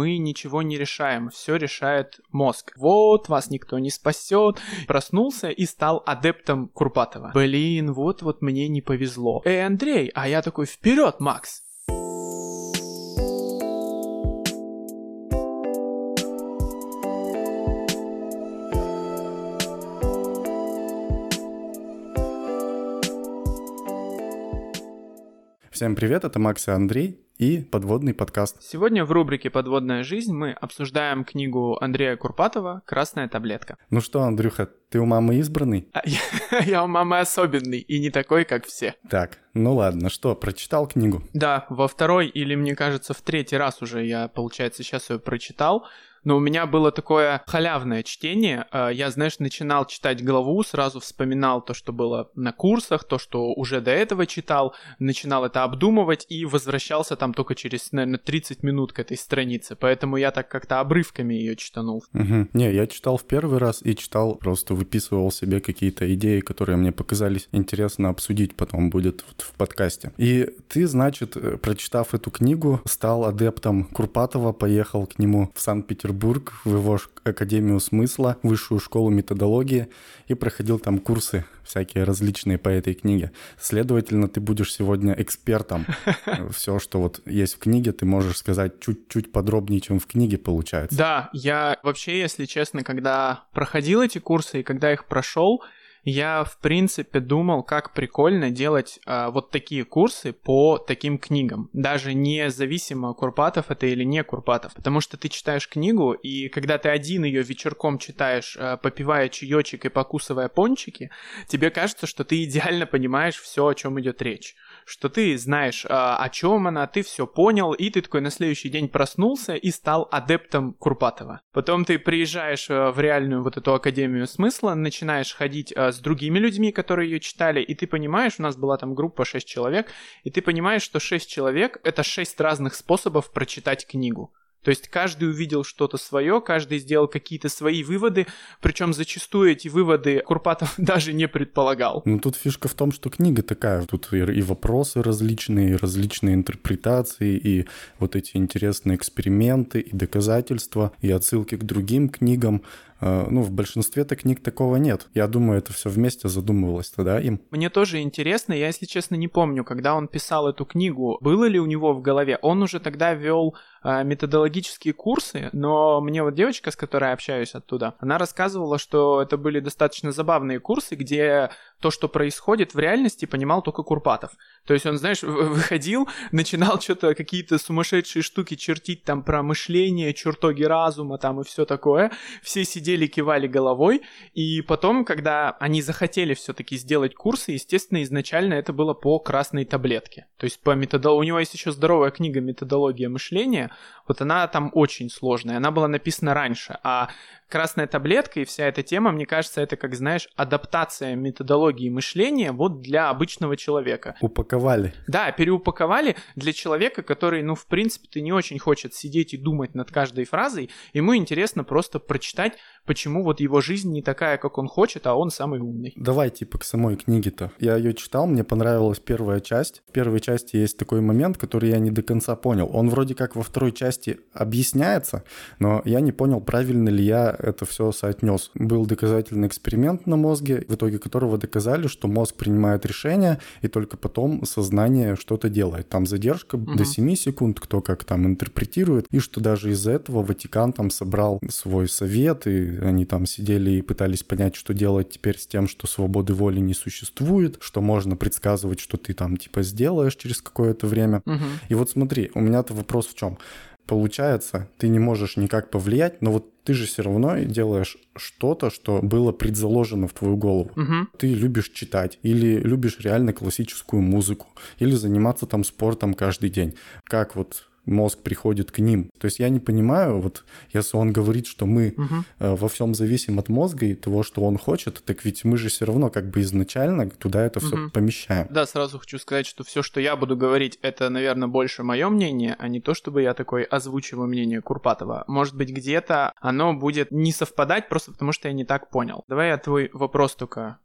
Мы ничего не решаем, все решает мозг. Вот, вас никто не спасет. Проснулся и стал адептом Курпатова. Блин, вот-вот мне не повезло. Эй, Андрей, а я такой, вперед, Макс! Всем привет, это Макс и Андрей и подводный подкаст. Сегодня в рубрике «Подводная жизнь» мы обсуждаем книгу Андрея Курпатова «Красная таблетка». Ну что, Андрюха, ты у мамы избранный? А, я, я у мамы особенный и не такой, как все. Так, ну ладно, что, прочитал книгу? Да, во второй или, мне кажется, в третий раз уже я, получается, сейчас ее прочитал но у меня было такое халявное чтение. А, я, знаешь, начинал читать главу, сразу вспоминал то, что было на курсах, то, что уже до этого читал, начинал это обдумывать и возвращался там только через, наверное, 30 минут к этой странице. Поэтому я так как-то обрывками ее читанул. Угу. Не, я читал в первый раз и читал, просто выписывал себе какие-то идеи, которые мне показались интересно обсудить потом будет в подкасте. И ты, значит, э, прочитав эту книгу, стал адептом Курпатова, поехал к нему в Санкт-Петербург Петербург, в его Академию смысла, высшую школу методологии и проходил там курсы всякие различные по этой книге. Следовательно, ты будешь сегодня экспертом. Все, что вот есть в книге, ты можешь сказать чуть-чуть подробнее, чем в книге получается. Да, я вообще, если честно, когда проходил эти курсы и когда их прошел, я, в принципе, думал, как прикольно делать а, вот такие курсы по таким книгам. Даже независимо, Курпатов это или не Курпатов. Потому что ты читаешь книгу, и когда ты один ее вечерком читаешь, а, попивая чаечек и покусывая пончики, тебе кажется, что ты идеально понимаешь все, о чем идет речь что ты знаешь, а, о чем она, ты все понял, и ты такой на следующий день проснулся и стал адептом Курпатова. Потом ты приезжаешь а, в реальную вот эту Академию Смысла, начинаешь ходить а, с другими людьми, которые ее читали, и ты понимаешь, у нас была там группа 6 человек, и ты понимаешь, что 6 человек — это 6 разных способов прочитать книгу. То есть каждый увидел что-то свое, каждый сделал какие-то свои выводы, причем зачастую эти выводы Курпатов даже не предполагал. Ну тут фишка в том, что книга такая, тут и вопросы различные, и различные интерпретации, и вот эти интересные эксперименты, и доказательства, и отсылки к другим книгам. Э, ну, в большинстве-то книг такого нет. Я думаю, это все вместе задумывалось тогда им. Мне тоже интересно, я, если честно, не помню, когда он писал эту книгу, было ли у него в голове. Он уже тогда вел методологические курсы, но мне вот девочка, с которой я общаюсь оттуда, она рассказывала, что это были достаточно забавные курсы, где то, что происходит в реальности, понимал только Курпатов. То есть он, знаешь, выходил, начинал что-то, какие-то сумасшедшие штуки чертить там про мышление, чертоги разума там и все такое. Все сидели, кивали головой. И потом, когда они захотели все-таки сделать курсы, естественно, изначально это было по красной таблетке. То есть по методологии... У него есть еще здоровая книга «Методология мышления». Вот она там очень сложная. Она была написана раньше. А красная таблетка и вся эта тема, мне кажется, это, как знаешь, адаптация методологии мышления вот для обычного человека. Упаковали. Да, переупаковали для человека, который, ну, в принципе, ты не очень хочет сидеть и думать над каждой фразой. Ему интересно просто прочитать, почему вот его жизнь не такая, как он хочет, а он самый умный. Давай, типа, к самой книге-то. Я ее читал, мне понравилась первая часть. В первой части есть такой момент, который я не до конца понял. Он вроде как во второй части объясняется, но я не понял, правильно ли я это все соотнес. Был доказательный эксперимент на мозге, в итоге которого доказали, что мозг принимает решение, и только потом сознание что-то делает. Там задержка угу. до 7 секунд, кто как там интерпретирует, и что даже из-за этого Ватикан там собрал свой совет, и они там сидели и пытались понять, что делать теперь с тем, что свободы воли не существует, что можно предсказывать, что ты там типа сделаешь через какое-то время. Угу. И вот смотри, у меня-то вопрос в чем? Получается, ты не можешь никак повлиять, но вот ты же все равно делаешь что-то, что было предзаложено в твою голову. Угу. Ты любишь читать, или любишь реально классическую музыку, или заниматься там спортом каждый день. Как вот мозг приходит к ним. То есть я не понимаю, вот если он говорит, что мы угу. э, во всем зависим от мозга и того, что он хочет, так ведь мы же все равно как бы изначально туда это все угу. помещаем. Да, сразу хочу сказать, что все, что я буду говорить, это, наверное, больше мое мнение, а не то, чтобы я такой озвучиваю мнение Курпатова. Может быть, где-то оно будет не совпадать, просто потому что я не так понял. Давай я твой вопрос только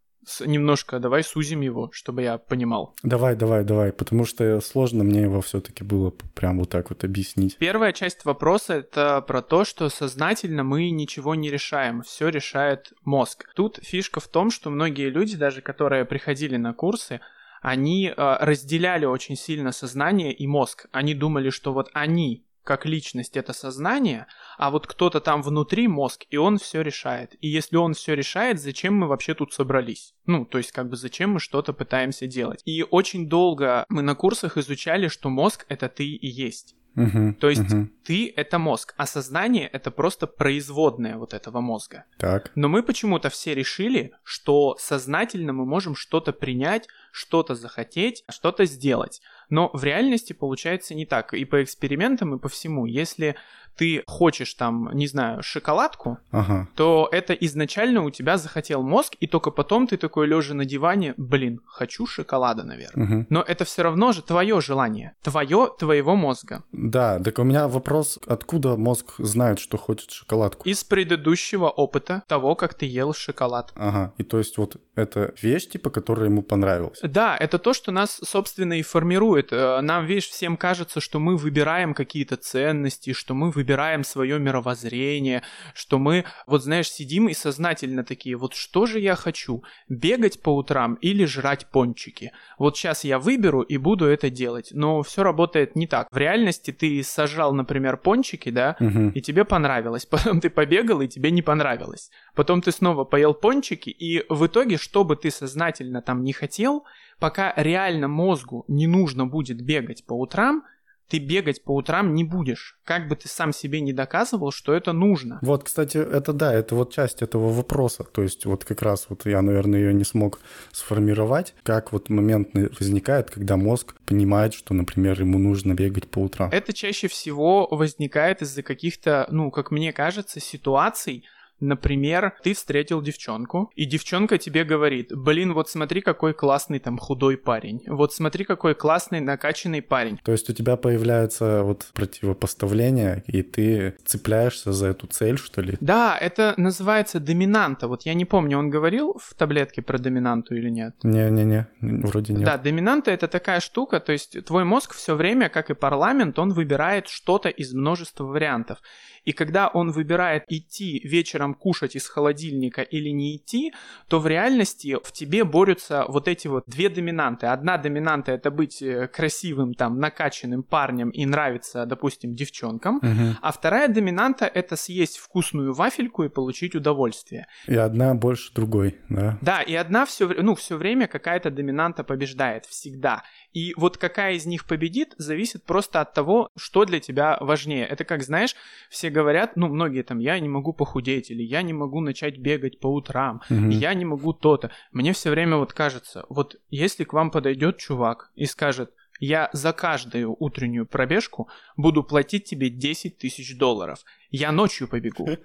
немножко давай сузим его, чтобы я понимал. Давай, давай, давай, потому что сложно мне его все-таки было прям вот так вот объяснить. Первая часть вопроса это про то, что сознательно мы ничего не решаем, все решает мозг. Тут фишка в том, что многие люди, даже которые приходили на курсы, они э, разделяли очень сильно сознание и мозг. Они думали, что вот они как личность это сознание, а вот кто-то там внутри мозг, и он все решает. И если он все решает, зачем мы вообще тут собрались? Ну, то есть как бы зачем мы что-то пытаемся делать? И очень долго мы на курсах изучали, что мозг это ты и есть. Мгм, То есть мгм. ты это мозг, а сознание это просто производное вот этого мозга. Так. Но мы почему-то все решили, что сознательно мы можем что-то принять, что-то захотеть, что-то сделать. Но в реальности получается не так. И по экспериментам, и по всему. Если ты хочешь там, не знаю, шоколадку, Ага. то это изначально у тебя захотел мозг, и только потом ты такой лежа на диване, блин, хочу шоколада, наверное. Мгм. Но это все равно же твое желание, твое, твоего мозга. Да, так у меня вопрос, откуда мозг знает, что хочет шоколадку? Из предыдущего опыта того, как ты ел шоколад. Ага, и то есть вот это вещь, типа, которая ему понравилась. Да, это то, что нас, собственно, и формирует. Э, Нам, видишь, всем кажется, что мы выбираем какие-то ценности, что мы выбираем свое мировоззрение, что мы, вот знаешь, сидим и сознательно такие, вот что же я хочу? Бегать по утрам или жрать пончики? Вот сейчас я выберу и буду это делать. Но все работает не так. В реальности ты сажал, например, пончики, да, Мгм. и тебе понравилось. Потом ты побегал, и тебе не понравилось. Потом ты снова поел пончики, и в итоге, что бы ты сознательно там не хотел, пока реально мозгу не нужно будет бегать по утрам, ты бегать по утрам не будешь. Как бы ты сам себе не доказывал, что это нужно. Вот, кстати, это да, это вот часть этого вопроса. То есть вот как раз вот я, наверное, ее не смог сформировать. Как вот момент возникает, когда мозг понимает, что, например, ему нужно бегать по утрам. Это чаще всего возникает из-за каких-то, ну, как мне кажется, ситуаций, Например, ты встретил девчонку, и девчонка тебе говорит, блин, вот смотри, какой классный там худой парень, вот смотри, какой классный накачанный парень. То есть у тебя появляется вот противопоставление, и ты цепляешься за эту цель, что ли? Да, это называется доминанта. Вот я не помню, он говорил в таблетке про доминанту или нет. Не-не-не, вроде нет. Да, доминанта это такая штука, то есть твой мозг все время, как и парламент, он выбирает что-то из множества вариантов. И когда он выбирает идти вечером кушать из холодильника или не идти, то в реальности в тебе борются вот эти вот две доминанты. Одна доминанта это быть э, красивым, там, накачанным парнем и нравиться, допустим, девчонкам. Мгм. А вторая доминанта это съесть вкусную вафельку и получить удовольствие. И одна больше другой, да? Да, и одна все, ну, все время какая-то доминанта побеждает, всегда. И вот какая из них победит, зависит просто от того, что для тебя важнее. Это как, знаешь, все говорят, ну, многие там, я не могу похудеть, или я не могу начать бегать по утрам, Мгм. я не могу то-то. Мне все время вот кажется, вот если к вам подойдет чувак и скажет, я за каждую утреннюю пробежку буду платить тебе 10 тысяч долларов. Я ночью побегу.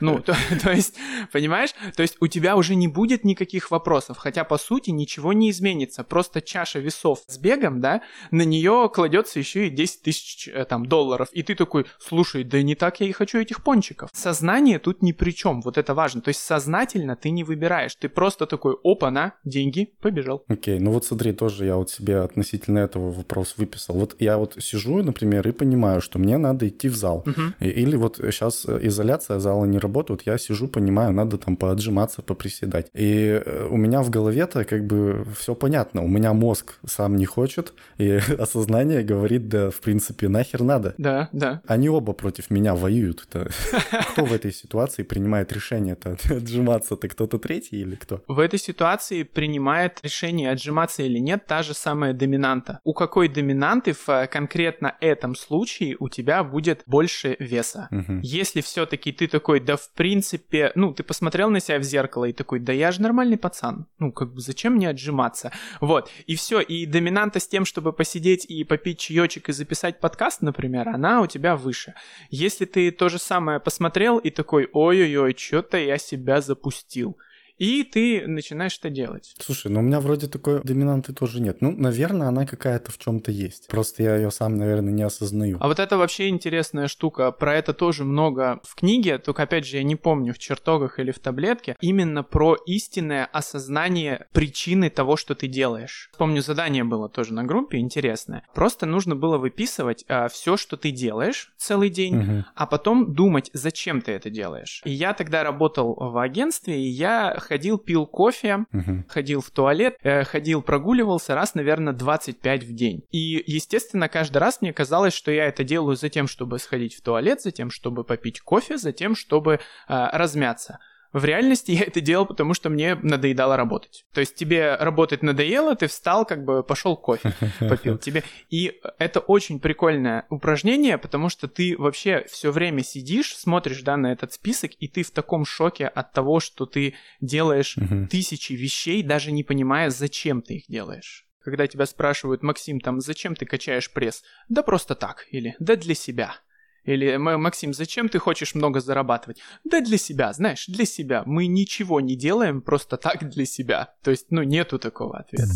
Ну, то, то есть, понимаешь? То есть у тебя уже не будет никаких вопросов, хотя по сути ничего не изменится. Просто чаша весов с бегом, да, на нее кладется еще и 10 тысяч э, там долларов. И ты такой, слушай, да не так я и хочу этих пончиков. Сознание тут ни при чем, вот это важно. То есть сознательно ты не выбираешь, ты просто такой, опа, на, деньги, побежал. Окей, ну вот смотри, тоже я вот себе относительно этого вопрос выписал. Вот я вот сижу, например, и понимаю, что мне надо идти в зал. И- Или вот сейчас изоляция, зала не работает, я сижу, понимаю, надо там поотжиматься, поприседать. И э, у меня в голове-то как бы все понятно. У меня мозг сам не хочет, и осознание говорит, да, в принципе, нахер надо. Да, да. Они оба против меня воюют. Это- Кто в этой ситуации принимает решение-то отжиматься-то? Кто-то третий или кто? В этой ситуации принимает решение отжиматься или нет та же самая доминанта. У какой доминанты в э, конкретно этом случае у тебя будет больше веса? Мгм. Если все-таки ты такой, да в принципе, ну, ты посмотрел на себя в зеркало и такой, да я же нормальный пацан, ну, как бы зачем мне отжиматься? Вот, и все, и доминанта с тем, чтобы посидеть и попить чаечек и записать подкаст, например, она у тебя выше. Если ты то же самое посмотрел и такой, ой-ой-ой, что-то я себя запустил, и ты начинаешь это делать. Слушай, ну у меня вроде такой доминанты тоже нет. Ну, наверное, она какая-то в чем-то есть. Просто я ее сам, наверное, не осознаю. А вот это вообще интересная штука. Про это тоже много в книге, только опять же я не помню в чертогах или в таблетке. Именно про истинное осознание причины того, что ты делаешь. Помню, задание было тоже на группе интересное. Просто нужно было выписывать а, все, что ты делаешь целый день, угу. а потом думать, зачем ты это делаешь. И я тогда работал в агентстве, и я ходил, пил кофе, угу. ходил в туалет, э, ходил, прогуливался раз, наверное, 25 в день. И, естественно, каждый раз мне казалось, что я это делаю за тем, чтобы сходить в туалет, за тем, чтобы попить кофе, за тем, чтобы э, размяться. В реальности я это делал, потому что мне надоедало работать. То есть тебе работать надоело, ты встал, как бы пошел кофе попил тебе. И это очень прикольное упражнение, потому что ты вообще все время сидишь, смотришь, да, на этот список, и ты в таком шоке от того, что ты делаешь тысячи вещей, даже не понимая, зачем ты их делаешь. Когда тебя спрашивают, Максим, там, зачем ты качаешь пресс? Да просто так. Или да для себя. Или, Максим, зачем ты хочешь много зарабатывать? Да для себя, знаешь, для себя. Мы ничего не делаем просто так для себя. То есть, ну, нету такого ответа.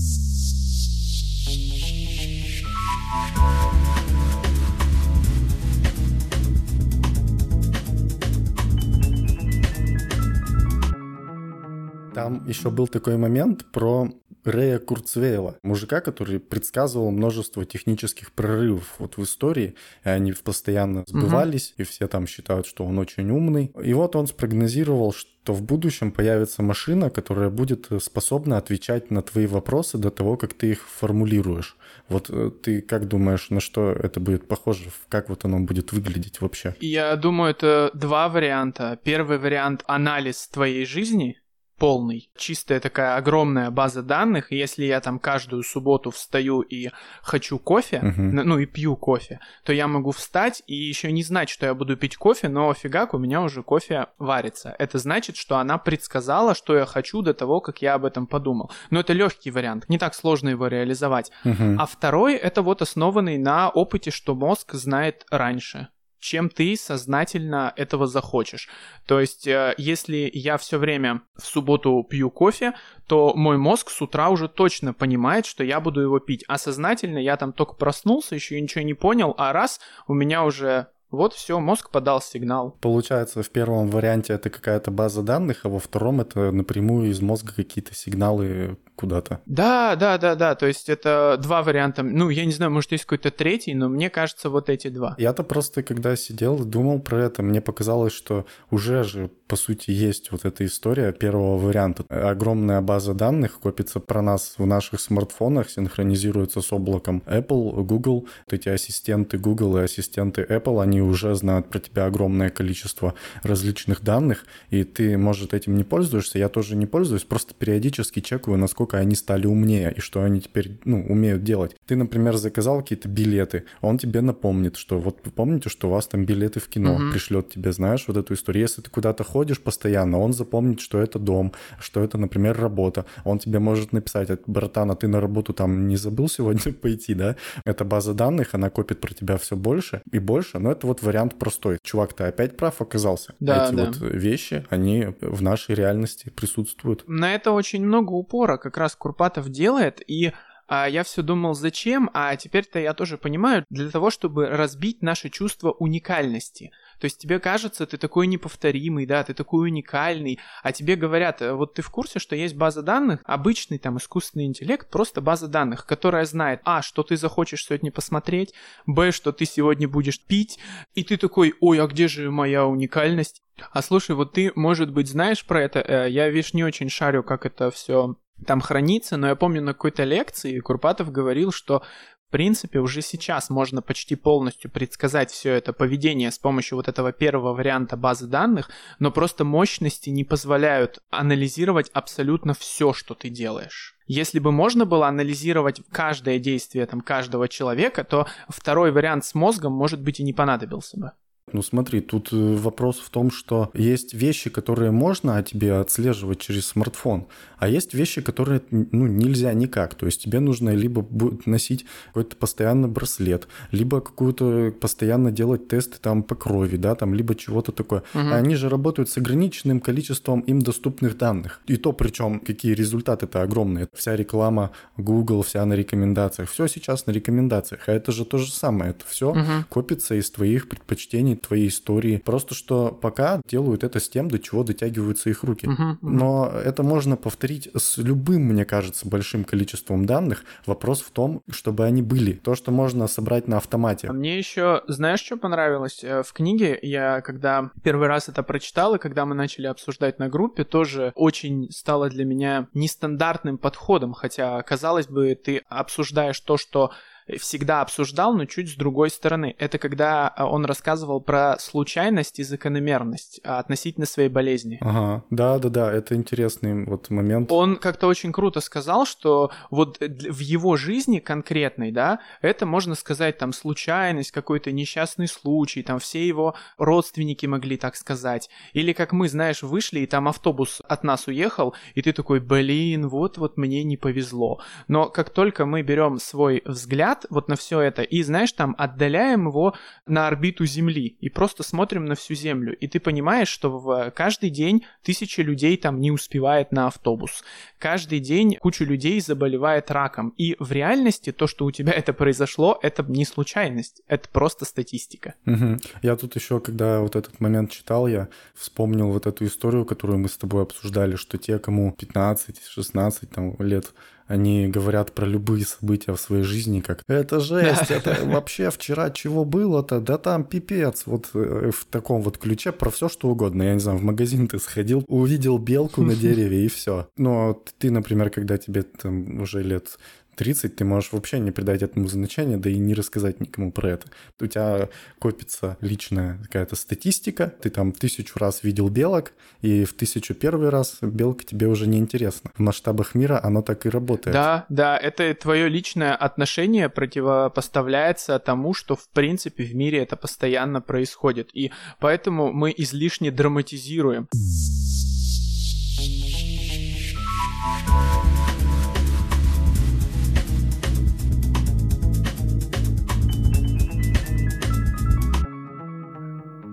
Там еще был такой момент про Рэя Курцвейла, мужика, который предсказывал множество технических прорывов вот в истории, и они постоянно сбывались, угу. и все там считают, что он очень умный. И вот он спрогнозировал, что в будущем появится машина, которая будет способна отвечать на твои вопросы до того, как ты их формулируешь. Вот э, ты как думаешь, на что это будет похоже? Как вот оно будет выглядеть вообще? Я думаю, это два варианта. Первый вариант — анализ твоей жизни, полный. Чистая такая огромная база данных, и если я там каждую субботу встаю и хочу кофе, uh-huh. ну и пью кофе, то я могу встать и еще не знать, что я буду пить кофе, но фигак у меня уже кофе варится. Это значит, что она предсказала, что я хочу до того, как я об этом подумал. Но это легкий вариант, не так сложно его реализовать. Uh-huh. А второй это вот основанный на опыте, что мозг знает раньше чем ты сознательно этого захочешь. То есть, э, если я все время в субботу пью кофе, то мой мозг с утра уже точно понимает, что я буду его пить. А сознательно я там только проснулся, еще ничего не понял, а раз у меня уже вот все, мозг подал сигнал. Получается, в первом варианте это какая-то база данных, а во втором это напрямую из мозга какие-то сигналы куда-то. Да, да, да, да. То есть это два варианта. Ну, я не знаю, может, есть какой-то третий, но мне кажется, вот эти два. Я-то просто, когда сидел думал про это, мне показалось, что уже же, по сути, есть вот эта история первого варианта. Огромная база данных копится про нас в наших смартфонах, синхронизируется с облаком Apple, Google. Вот эти ассистенты Google и ассистенты Apple, они уже знают про тебя огромное количество различных данных, и ты, может, этим не пользуешься, я тоже не пользуюсь, просто периодически чекаю, насколько они стали умнее и что они теперь, ну, умеют делать. Ты, например, заказал какие-то билеты, он тебе напомнит, что вот помните, что у вас там билеты в кино, угу. пришлет тебе, знаешь, вот эту историю. Если ты куда-то ходишь постоянно, он запомнит, что это дом, что это, например, работа. Он тебе может написать, братан, а ты на работу там не забыл сегодня пойти, да? Это база данных, она копит про тебя все больше и больше, но это вот вариант простой. Чувак, ты опять прав оказался. Да, Эти да. вот вещи, они в нашей реальности присутствуют. На это очень много упора, как раз Курпатов делает, и а я все думал, зачем, а теперь-то я тоже понимаю, для того, чтобы разбить наше чувство уникальности. То есть тебе кажется, ты такой неповторимый, да, ты такой уникальный, а тебе говорят, «Э, вот ты в курсе, что есть база данных, обычный там искусственный интеллект, просто база данных, которая знает, а, что ты захочешь сегодня посмотреть, б, что ты сегодня будешь пить, и ты такой, ой, а где же моя уникальность? А слушай, вот ты, может быть, знаешь про это? Э, я, видишь, не очень шарю, как это все там хранится, но я помню на какой-то лекции Курпатов говорил, что принципе уже сейчас можно почти полностью предсказать все это поведение с помощью вот этого первого варианта базы данных, но просто мощности не позволяют анализировать абсолютно все, что ты делаешь. Если бы можно было анализировать каждое действие там, каждого человека, то второй вариант с мозгом, может быть, и не понадобился бы. Ну смотри, тут э, вопрос в том, что есть вещи, которые можно о тебе отслеживать через смартфон, а есть вещи, которые ну, нельзя никак. То есть тебе нужно либо будет носить какой-то постоянно браслет, либо какую-то постоянно делать тесты там по крови, да, там, либо чего-то такое. Угу. А они же работают с ограниченным количеством им доступных данных. И то причем какие результаты-то огромные. Вся реклама Google, вся на рекомендациях. Все сейчас на рекомендациях. А это же то же самое. Это все угу. копится из твоих предпочтений, твоей истории. Просто что пока делают это с тем, до чего дотягиваются их руки. Угу, угу. Но это можно повторить с любым, мне кажется, большим количеством данных. Вопрос в том, чтобы они были. То, что можно собрать на автомате. А мне еще, знаешь, что понравилось? Э, в книге я, когда первый раз это прочитал, и когда мы начали обсуждать на группе, тоже очень стало для меня нестандартным подходом, хотя, казалось бы, ты обсуждаешь то, что всегда обсуждал, но чуть с другой стороны. Это когда а, он рассказывал про случайность и закономерность а, относительно своей болезни. Ага, да-да-да, это интересный вот момент. Он как-то очень круто сказал, что вот в его жизни конкретной, да, это можно сказать там случайность, какой-то несчастный случай, там все его родственники могли так сказать. Или как мы, знаешь, вышли, и там автобус от нас уехал, и ты такой, блин, вот-вот мне не повезло. Но как только мы берем свой взгляд взгляд вот на все это и, знаешь, там отдаляем его на орбиту Земли и просто смотрим на всю Землю. И ты понимаешь, что в каждый день тысячи людей там не успевает на автобус. Каждый день куча людей заболевает раком. И в реальности то, что у тебя это произошло, это не случайность, это просто статистика. Угу. Я тут еще, когда вот этот момент читал, я вспомнил вот эту историю, которую мы с тобой обсуждали, что те, кому 15-16 там, лет они говорят про любые события в своей жизни, как «это жесть, это вообще вчера чего было-то, да там пипец». Вот э, в таком вот ключе про все что угодно. Я не знаю, в магазин ты сходил, увидел белку на дереве и все. Но ты, например, когда тебе там уже лет 30 ты можешь вообще не придать этому значения, да и не рассказать никому про это. У тебя копится личная какая-то статистика, ты там тысячу раз видел белок, и в тысячу первый раз белка тебе уже не интересна. В масштабах мира оно так и работает. Да, да, это твое личное отношение противопоставляется тому, что в принципе в мире это постоянно происходит. И поэтому мы излишне драматизируем.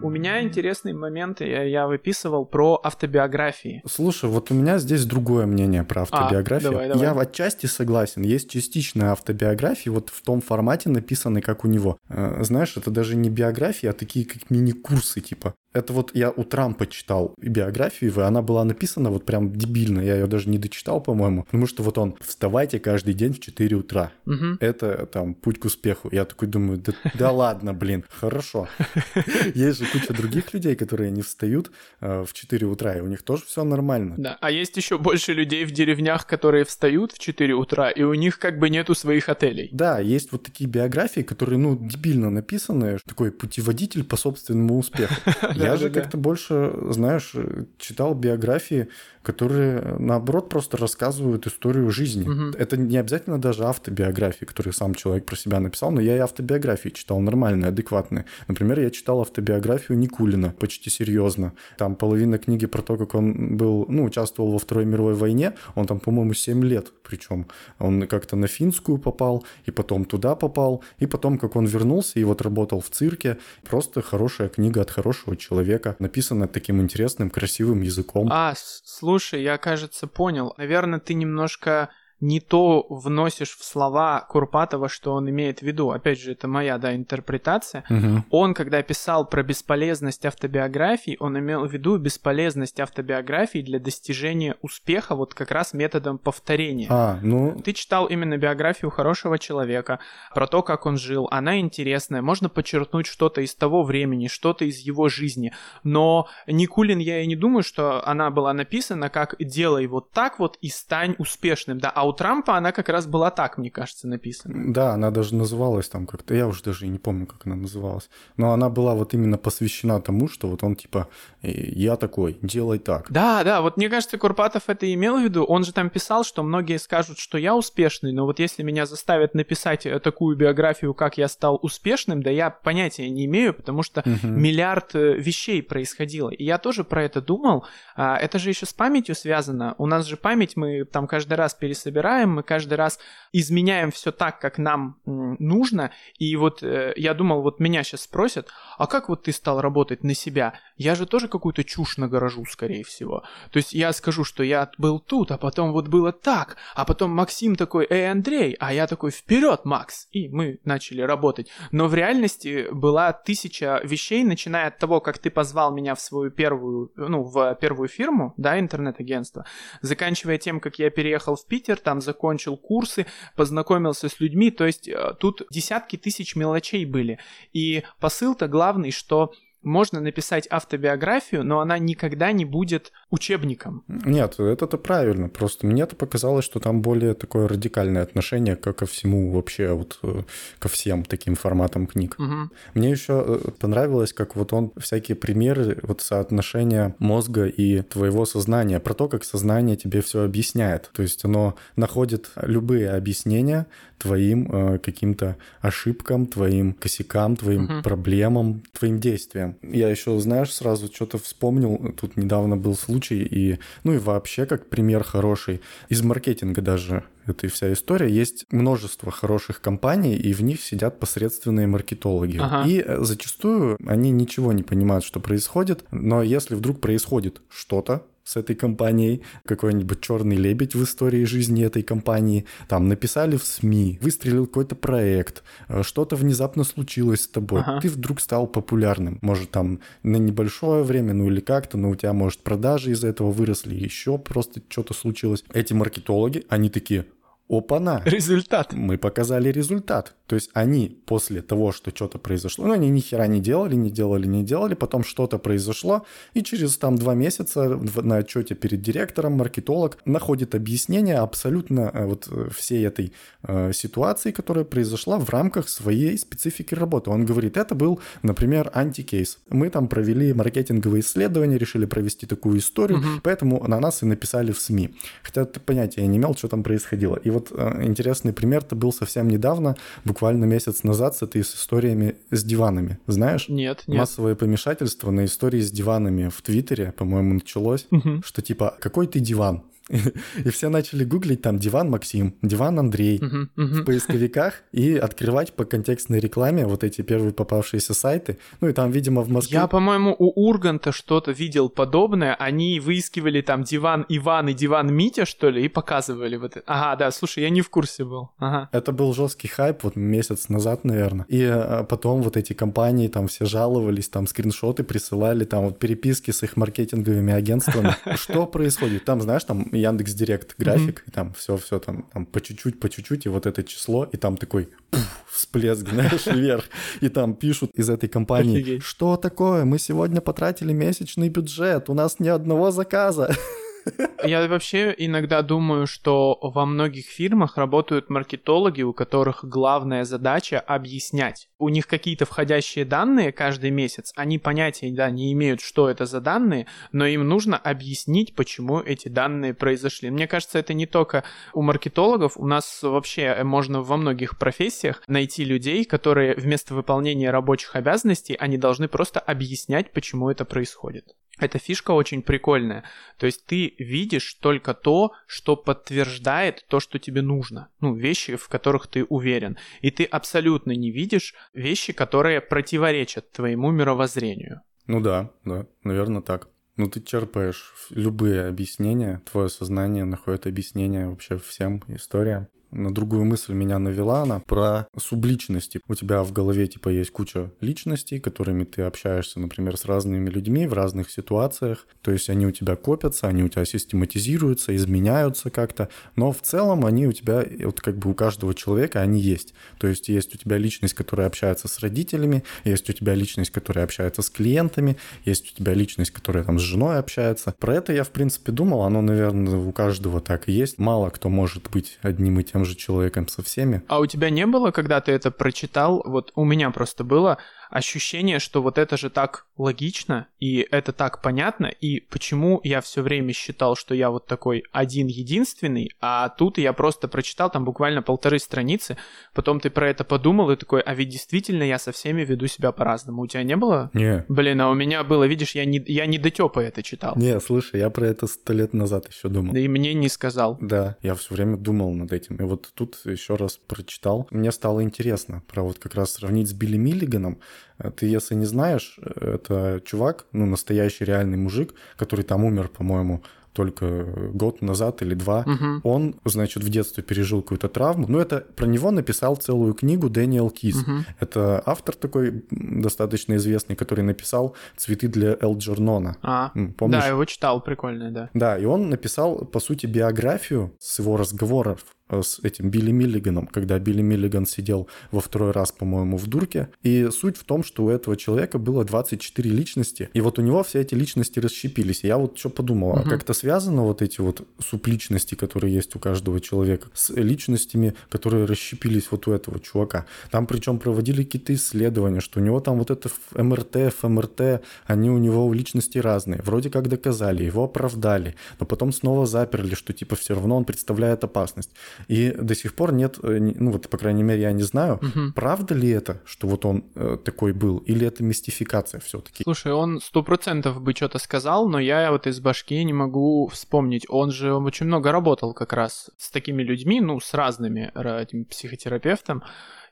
У меня интересный момент, я, я выписывал про автобиографии. Слушай, вот у меня здесь другое мнение про автобиографию. А, давай, давай. Я в отчасти согласен. Есть частичная автобиография, вот в том формате написанной, как у него. Э, знаешь, это даже не биографии, а такие как мини-курсы, типа. Это вот я у Трампа читал биографию, и она была написана вот прям дебильно, я ее даже не дочитал, по-моему, потому что вот он «Вставайте каждый день в 4 утра». Угу. Это там путь к успеху. Я такой думаю, да, да ладно, блин, хорошо. Есть же куча других людей, которые не встают э, в 4 утра, и у них тоже все нормально. Да, а есть еще больше людей в деревнях, которые встают в 4 утра, и у них как бы нету своих отелей. Да, есть вот такие биографии, которые, ну, дебильно написаны, такой путеводитель по собственному успеху. Я же как-то больше, знаешь, читал биографии которые, наоборот, просто рассказывают историю жизни. Это не обязательно даже автобиографии, которые сам человек про себя написал, но я и автобиографии читал нормальные, адекватные. Например, я читал автобиографию Никулина почти серьезно. Там половина книги про то, как он был, ну, участвовал во Второй мировой войне. Он там, по-моему, 7 лет причем. Он как-то на финскую попал, и потом туда попал, и потом, как он вернулся и вот работал в цирке. Просто хорошая книга от хорошего человека, написанная таким интересным, красивым языком. А, Слушай, я, кажется, понял. Наверное, ты немножко не то вносишь в слова Курпатова, что он имеет в виду. Опять же, это моя, да, интерпретация. Угу. Он, когда писал про бесполезность автобиографии, он имел в виду бесполезность автобиографии для достижения успеха вот как раз методом повторения. А, ну... Ты читал именно биографию хорошего человека, про то, как он жил. Она интересная, можно подчеркнуть что-то из того времени, что-то из его жизни. Но Никулин, я и не думаю, что она была написана как «делай вот так вот и стань успешным», да, а у Трампа она как раз была так, мне кажется, написана. Да, она даже называлась там как-то, я уже даже и не помню, как она называлась. Но она была вот именно посвящена тому, что вот он типа, «Э, я такой, делай так. Да, да, вот мне кажется, Курпатов это имел в виду. Он же там писал, что многие скажут, что я успешный, но вот если меня заставят написать э, такую биографию, как я стал успешным, да я понятия не имею, потому что угу. миллиард э, вещей происходило. И я тоже про это думал. А, это же еще с памятью связано. У нас же память мы там каждый раз пересобираем, мы каждый раз изменяем все так, как нам нужно. И вот э, я думал, вот меня сейчас спросят, а как вот ты стал работать на себя? Я же тоже какую-то чушь нагорожу, скорее всего. То есть я скажу, что я был тут, а потом вот было так, а потом Максим такой, эй, Андрей, а я такой, вперед, Макс, и мы начали работать. Но в реальности была тысяча вещей, начиная от того, как ты позвал меня в свою первую, ну, в первую фирму, да, интернет-агентство, заканчивая тем, как я переехал в Питер, там закончил курсы, познакомился с людьми, то есть э, тут десятки тысяч мелочей были. И посыл-то главный, что можно написать автобиографию, но она никогда не будет учебником. Нет, это-то правильно. Просто мне это показалось, что там более такое радикальное отношение ко, ко всему вообще, вот э, ко всем таким форматам книг. Угу. Мне еще э, понравилось, как вот он всякие примеры вот соотношения мозга и твоего сознания, про то, как сознание тебе все объясняет. То есть оно находит любые объяснения твоим э, каким-то ошибкам, твоим косякам, твоим угу. проблемам, твоим действиям. Я еще, знаешь, сразу что-то вспомнил. Тут недавно был случай, и, ну и вообще, как пример хороший, из маркетинга даже эта вся история. Есть множество хороших компаний, и в них сидят посредственные маркетологи. Ага. И э, зачастую они ничего не понимают, что происходит, но если вдруг происходит что-то, с этой компанией, какой-нибудь черный лебедь в истории жизни этой компании, там написали в СМИ, выстрелил какой-то проект, э, что-то внезапно случилось с тобой, ага. ты вдруг стал популярным, может там на небольшое время, ну или как-то, но у тебя, может, продажи из-за этого выросли, еще просто что-то случилось. Эти маркетологи, они такие, опа-на. Результат. Мы показали результат. То есть они после того, что что-то произошло, ну, они ни хера не делали, не делали, не делали, потом что-то произошло, и через там два месяца на отчете перед директором маркетолог находит объяснение абсолютно э, вот э, всей этой э, ситуации, которая произошла в рамках своей специфики работы. Он говорит, это был, например, антикейс. Мы там провели маркетинговые исследования, решили провести такую историю, угу. поэтому на нас и написали в СМИ. Хотя ты понятия не имел, что там происходило. И вот э, интересный пример-то был совсем недавно, буквально месяц назад с этой историями с диванами. Знаешь? Нет, нет. Массовое помешательство на истории с диванами в Твиттере, по-моему, началось, угу. что типа, какой ты диван? И все начали гуглить там диван Максим, диван Андрей uh-huh, uh-huh. в поисковиках и открывать по контекстной рекламе вот эти первые попавшиеся сайты. Ну и там, видимо, в Москве... Я, по-моему, у Урганта что-то видел подобное. Они выискивали там диван Иван и диван Митя, что ли, и показывали вот это. Ага, да, слушай, я не в курсе был. Ага. Это был жесткий хайп вот месяц назад, наверное. И а, потом вот эти компании там все жаловались, там скриншоты присылали, там вот переписки с их маркетинговыми агентствами. Что происходит? Там, знаешь, там Яндекс Директ график, mm-hmm. и там все, все там, там по чуть-чуть, по чуть-чуть, и вот это число, и там такой пуф, всплеск, знаешь, вверх. И там пишут из этой компании, Офигеть. что такое, мы сегодня потратили месячный бюджет, у нас ни одного заказа. Я вообще иногда думаю, что во многих фирмах работают маркетологи, у которых главная задача объяснять. У них какие-то входящие данные каждый месяц, они понятия да, не имеют, что это за данные, но им нужно объяснить, почему эти данные произошли. Мне кажется, это не только у маркетологов, у нас вообще можно во многих профессиях найти людей, которые вместо выполнения рабочих обязанностей, они должны просто объяснять, почему это происходит. Эта фишка очень прикольная. То есть ты видишь только то, что подтверждает то, что тебе нужно. Ну, вещи, в которых ты уверен. И ты абсолютно не видишь вещи, которые противоречат твоему мировоззрению. Ну да, да, наверное так. Ну ты черпаешь любые объяснения, твое сознание находит объяснение вообще всем историям. На другую мысль меня навела она про субличности. У тебя в голове типа есть куча личностей, которыми ты общаешься, например, с разными людьми в разных ситуациях. То есть они у тебя копятся, они у тебя систематизируются, изменяются как-то, но в целом они у тебя, вот как бы у каждого человека они есть. То есть есть у тебя личность, которая общается с родителями, есть у тебя личность, которая общается с клиентами, есть у тебя личность, которая там с женой общается. Про это я, в принципе, думал, оно, наверное, у каждого так и есть. Мало кто может быть одним и тем же человеком со всеми. А у тебя не было, когда ты это прочитал, вот у меня просто было, ощущение, что вот это же так логично, и это так понятно, и почему я все время считал, что я вот такой один-единственный, а тут я просто прочитал там буквально полторы страницы, потом ты про это подумал и такой, а ведь действительно я со всеми веду себя по-разному. У тебя не было? Не. Блин, а у меня было, видишь, я не, я не дотёпа это читал. Не, слушай, я про это сто лет назад еще думал. Да и мне не сказал. Да, я все время думал над этим. И вот тут еще раз прочитал. Мне стало интересно про вот как раз сравнить с Билли Миллиганом. Э, ты, если не знаешь, э, это чувак, ну, настоящий реальный мужик, который там умер, по-моему, только год назад или два. Угу. Он, значит, в детстве пережил какую-то травму. Ну, это про него написал целую книгу Дэниел Кис. Угу. Это автор такой достаточно известный, который написал «Цветы для Элджернона». А, Помнишь? да, его читал, прикольный, да. Да, и он написал, по сути, биографию с его разговоров Э, с этим Билли Миллиганом, когда Билли Миллиган сидел во второй раз, по-моему, в дурке. И суть в том, что у этого человека было 24 личности, и вот у него все эти личности расщепились. И я вот что подумал, угу. а как-то связано вот эти вот субличности, которые есть у каждого человека, с личностями, которые расщепились вот у этого чувака. Там причем проводили какие-то исследования, что у него там вот это МРТ, ФМРТ, они у него у личности разные. Вроде как доказали, его оправдали, но потом снова заперли, что типа все равно он представляет опасность. И до сих пор нет, э, ну вот, по крайней мере, я не знаю, угу. правда ли это, что вот он э, такой был, или это мистификация все-таки? Слушай, он сто процентов бы что-то сказал, но я вот из башки не могу вспомнить. Он же очень много работал как раз с такими людьми, ну, с разными этим психотерапевтом.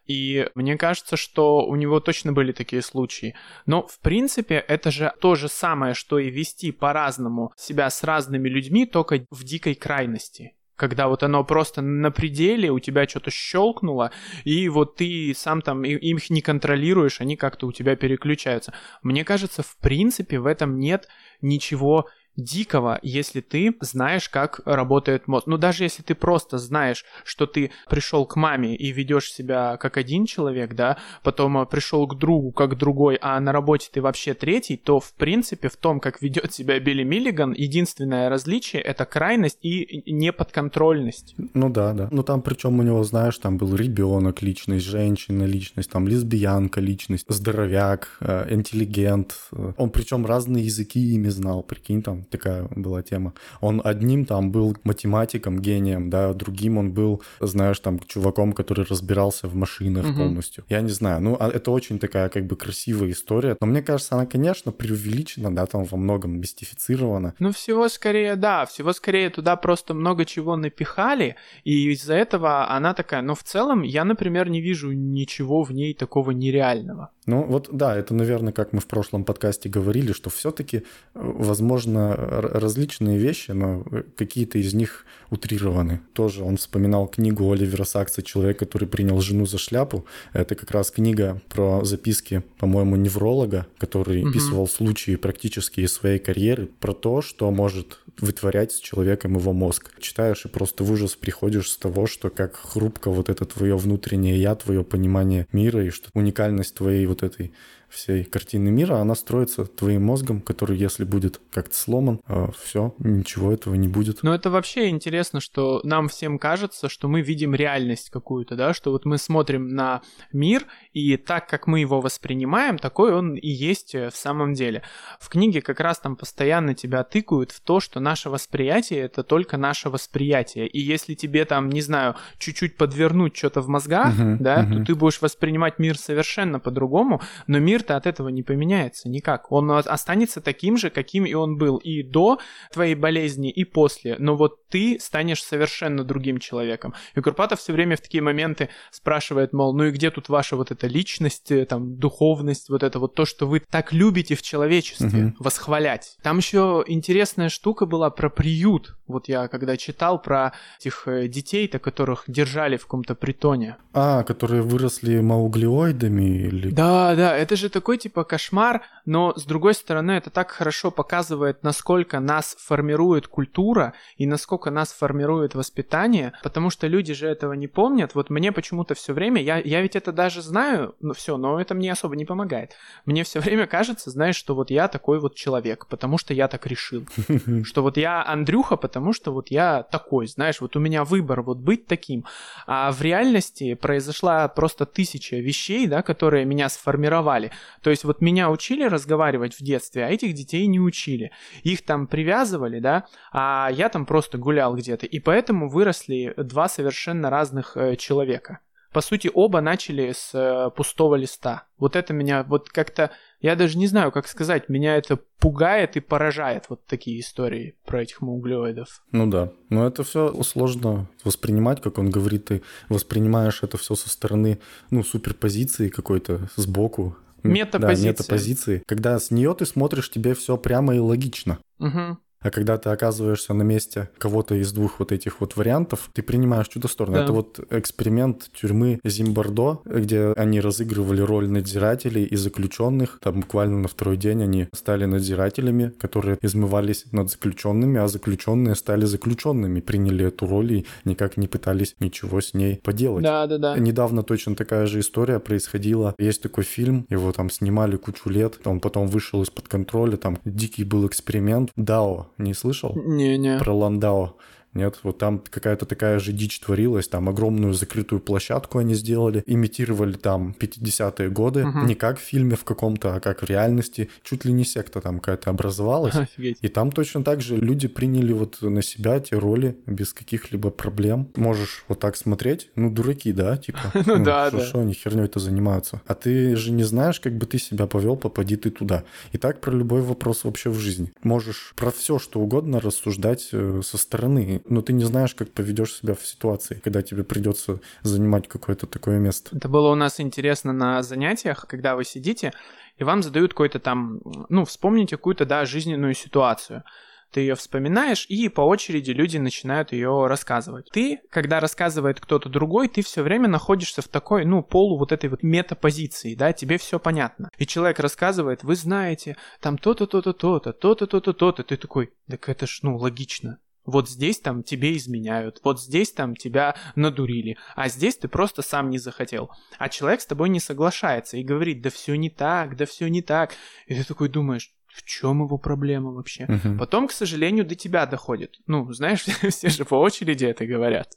И мне кажется, что у него точно были такие случаи. Но, в принципе, это же то же самое, что и вести по-разному себя с разными людьми, только в дикой крайности когда вот оно просто на пределе, у тебя что-то щелкнуло, и вот ты сам там их не контролируешь, они как-то у тебя переключаются. Мне кажется, в принципе, в этом нет ничего дикого, если ты знаешь, как работает мозг. Ну, даже если ты просто знаешь, что ты пришел к маме и ведешь себя как один человек, да, потом а, пришел к другу как другой, а на работе ты вообще третий, то, в принципе, в том, как ведет себя Билли Миллиган, единственное различие — это крайность и неподконтрольность. Ну да, да. Ну там причем у него, знаешь, там был ребенок, личность, женщина, личность, там лесбиянка, личность, здоровяк, э, интеллигент. Он причем разные языки ими знал, прикинь, там такая была тема. Он одним там был математиком, гением, да, другим он был, знаешь, там чуваком, который разбирался в машинах угу. полностью. Я не знаю, ну а это очень такая как бы красивая история, но мне кажется, она, конечно, преувеличена, да, там во многом мистифицирована. Ну всего скорее, да, всего скорее туда просто много чего напихали, и из-за этого она такая, но в целом я, например, не вижу ничего в ней такого нереального. Ну вот да, это, наверное, как мы в прошлом подкасте говорили, что все-таки, э, возможно, различные вещи, но какие-то из них утрированы. Тоже он вспоминал книгу Оливера Сакса «Человек, который принял жену за шляпу». Это как раз книга про записки, по-моему, невролога, который угу. описывал случаи практически из своей карьеры про то, что может вытворять с человеком его мозг. Читаешь и просто в ужас приходишь с того, что как хрупко вот это твое внутреннее я, твое понимание мира и что уникальность твоей вот этой всей картины мира, она строится твоим мозгом, который, если будет как-то сломан, а, все, ничего этого не будет. Но это вообще интересно, что нам всем кажется, что мы видим реальность какую-то, да, что вот мы смотрим на мир, и так, как мы его воспринимаем, такой он и есть э, в самом деле. В книге как раз там постоянно тебя тыкают в то, что наше восприятие — это только наше восприятие. И если тебе там, не знаю, чуть-чуть подвернуть что-то в мозгах, uh-huh, да, uh-huh. то ты будешь воспринимать мир совершенно по-другому, но мир мир-то от этого не поменяется никак. Он останется таким же, каким и он был и до твоей болезни, и после. Но вот ты станешь совершенно другим человеком. И Курпатов все время в такие моменты спрашивает, мол, ну и где тут ваша вот эта личность, э, там, духовность, вот это вот то, что вы так любите в человечестве, угу. восхвалять. Там еще интересная штука была про приют. Вот я когда читал про этих э, детей-то, которых держали в каком-то притоне. А, которые выросли мауглиоидами или... Да, да, это же такой типа кошмар, но с другой стороны это так хорошо показывает, насколько нас формирует культура и насколько нас формирует воспитание, потому что люди же этого не помнят. Вот мне почему-то все время, я, я ведь это даже знаю, ну все, но это мне особо не помогает. Мне все время кажется, знаешь, что вот я такой вот человек, потому что я так решил. Что вот я Андрюха, потому что вот я такой, знаешь, вот у меня выбор вот быть таким. А в реальности произошла просто тысяча вещей, да, которые меня сформировали. То есть вот меня учили разговаривать в детстве, а этих детей не учили. Их там привязывали, да, а я там просто гулял где-то. И поэтому выросли два совершенно разных э, человека. По сути, оба начали с э, пустого листа. Вот это меня вот как-то, я даже не знаю, как сказать, меня это пугает и поражает вот такие истории про этих углеводов. Ну да, но это все сложно воспринимать, как он говорит, ты воспринимаешь это все со стороны, ну, суперпозиции какой-то сбоку, Метапозиции. Да, метапозиции. Когда с нее ты смотришь, тебе все прямо и логично. Угу. А когда ты оказываешься на месте кого-то из двух вот этих вот вариантов, ты принимаешь чудо сторону. Да. Это вот эксперимент тюрьмы Зимбардо, где они разыгрывали роль надзирателей и заключенных. Там буквально на второй день они стали надзирателями, которые измывались над заключенными, а заключенные стали заключенными, приняли эту роль и никак не пытались ничего с ней поделать. Да, да, да. Недавно точно такая же история происходила. Есть такой фильм, его там снимали кучу лет, он потом вышел из-под контроля, там дикий был эксперимент. Дао не слышал? Не-не. Про Ландао. Нет, вот там какая-то такая же дичь творилась, там огромную закрытую площадку они сделали, имитировали там 50-е годы, угу. не как в фильме в каком-то, а как в реальности, чуть ли не секта там какая-то образовалась. Офигеть. И там точно так же люди приняли вот на себя те роли без каких-либо проблем. Можешь вот так смотреть, ну, дураки, да, типа. Ну да, да. Что они херней это занимаются? А ты же не знаешь, как бы ты себя повел, попади ты туда. И так про любой вопрос вообще в жизни. Можешь про все, что угодно рассуждать э, со стороны но ты не знаешь, как поведешь себя в ситуации, когда тебе придется занимать какое-то такое место. Это было у нас интересно на занятиях, когда вы сидите, и вам задают какой-то там, ну, вспомните какую-то, да, жизненную ситуацию ты ее вспоминаешь, и по очереди люди начинают ее рассказывать. Ты, когда рассказывает кто-то другой, ты все время находишься в такой, ну, полу вот этой вот метапозиции, да, тебе все понятно. И человек рассказывает, вы знаете, там то-то, то-то, то-то, то-то, то-то, то-то, ты такой, так это ж, ну, логично. Вот здесь там тебе изменяют, вот здесь там тебя надурили, а здесь ты просто сам не захотел. А человек с тобой не соглашается и говорит, да все не так, да все не так. И ты такой думаешь, в чем его проблема вообще? Uh-huh. Потом, к сожалению, до тебя доходит. Ну, знаешь, все же по очереди это говорят.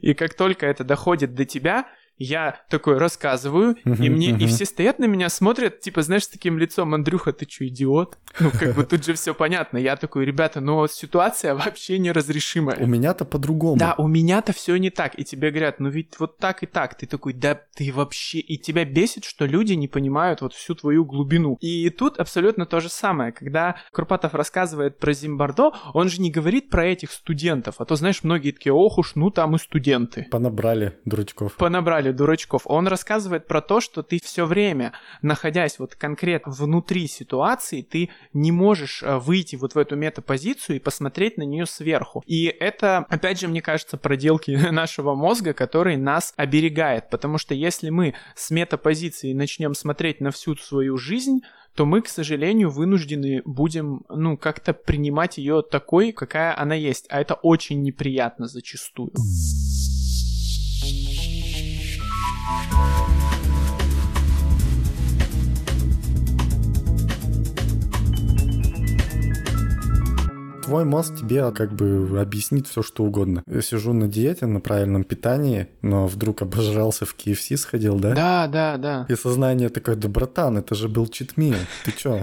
И как только это доходит до тебя, я такой рассказываю, и мне, и все стоят на меня, смотрят, типа, знаешь, с таким лицом, Андрюха, ты что, идиот? Ну, как бы тут же все понятно. Я такой, ребята, ну, ситуация вообще неразрешимая. У меня-то по-другому. Да, у меня-то все не так. И тебе говорят, ну ведь вот так и так. Ты такой, да ты вообще... И тебя бесит, что люди не понимают вот всю твою глубину. И тут абсолютно то же самое. Когда Курпатов рассказывает про Зимбардо, он же не говорит про этих студентов. А то, знаешь, многие такие, ох уж, ну там и студенты. Понабрали дурачков. Понабрали собрали дурачков. Он рассказывает про то, что ты все время, находясь вот конкретно внутри ситуации, ты не можешь э, выйти вот в эту метапозицию и посмотреть на нее сверху. И это, опять же, мне кажется, проделки нашего мозга, который нас оберегает. Потому что если мы с метапозиции начнем смотреть на всю свою жизнь, то мы, к сожалению, вынуждены будем, ну, как-то принимать ее такой, какая она есть. А это очень неприятно зачастую. Твой мозг тебе как бы объяснит все, что угодно. Я сижу на диете, на правильном питании, но вдруг обожрался в KFC, сходил, да? Да, да, да. И сознание такое, да, братан, это же был читмил, ты чё?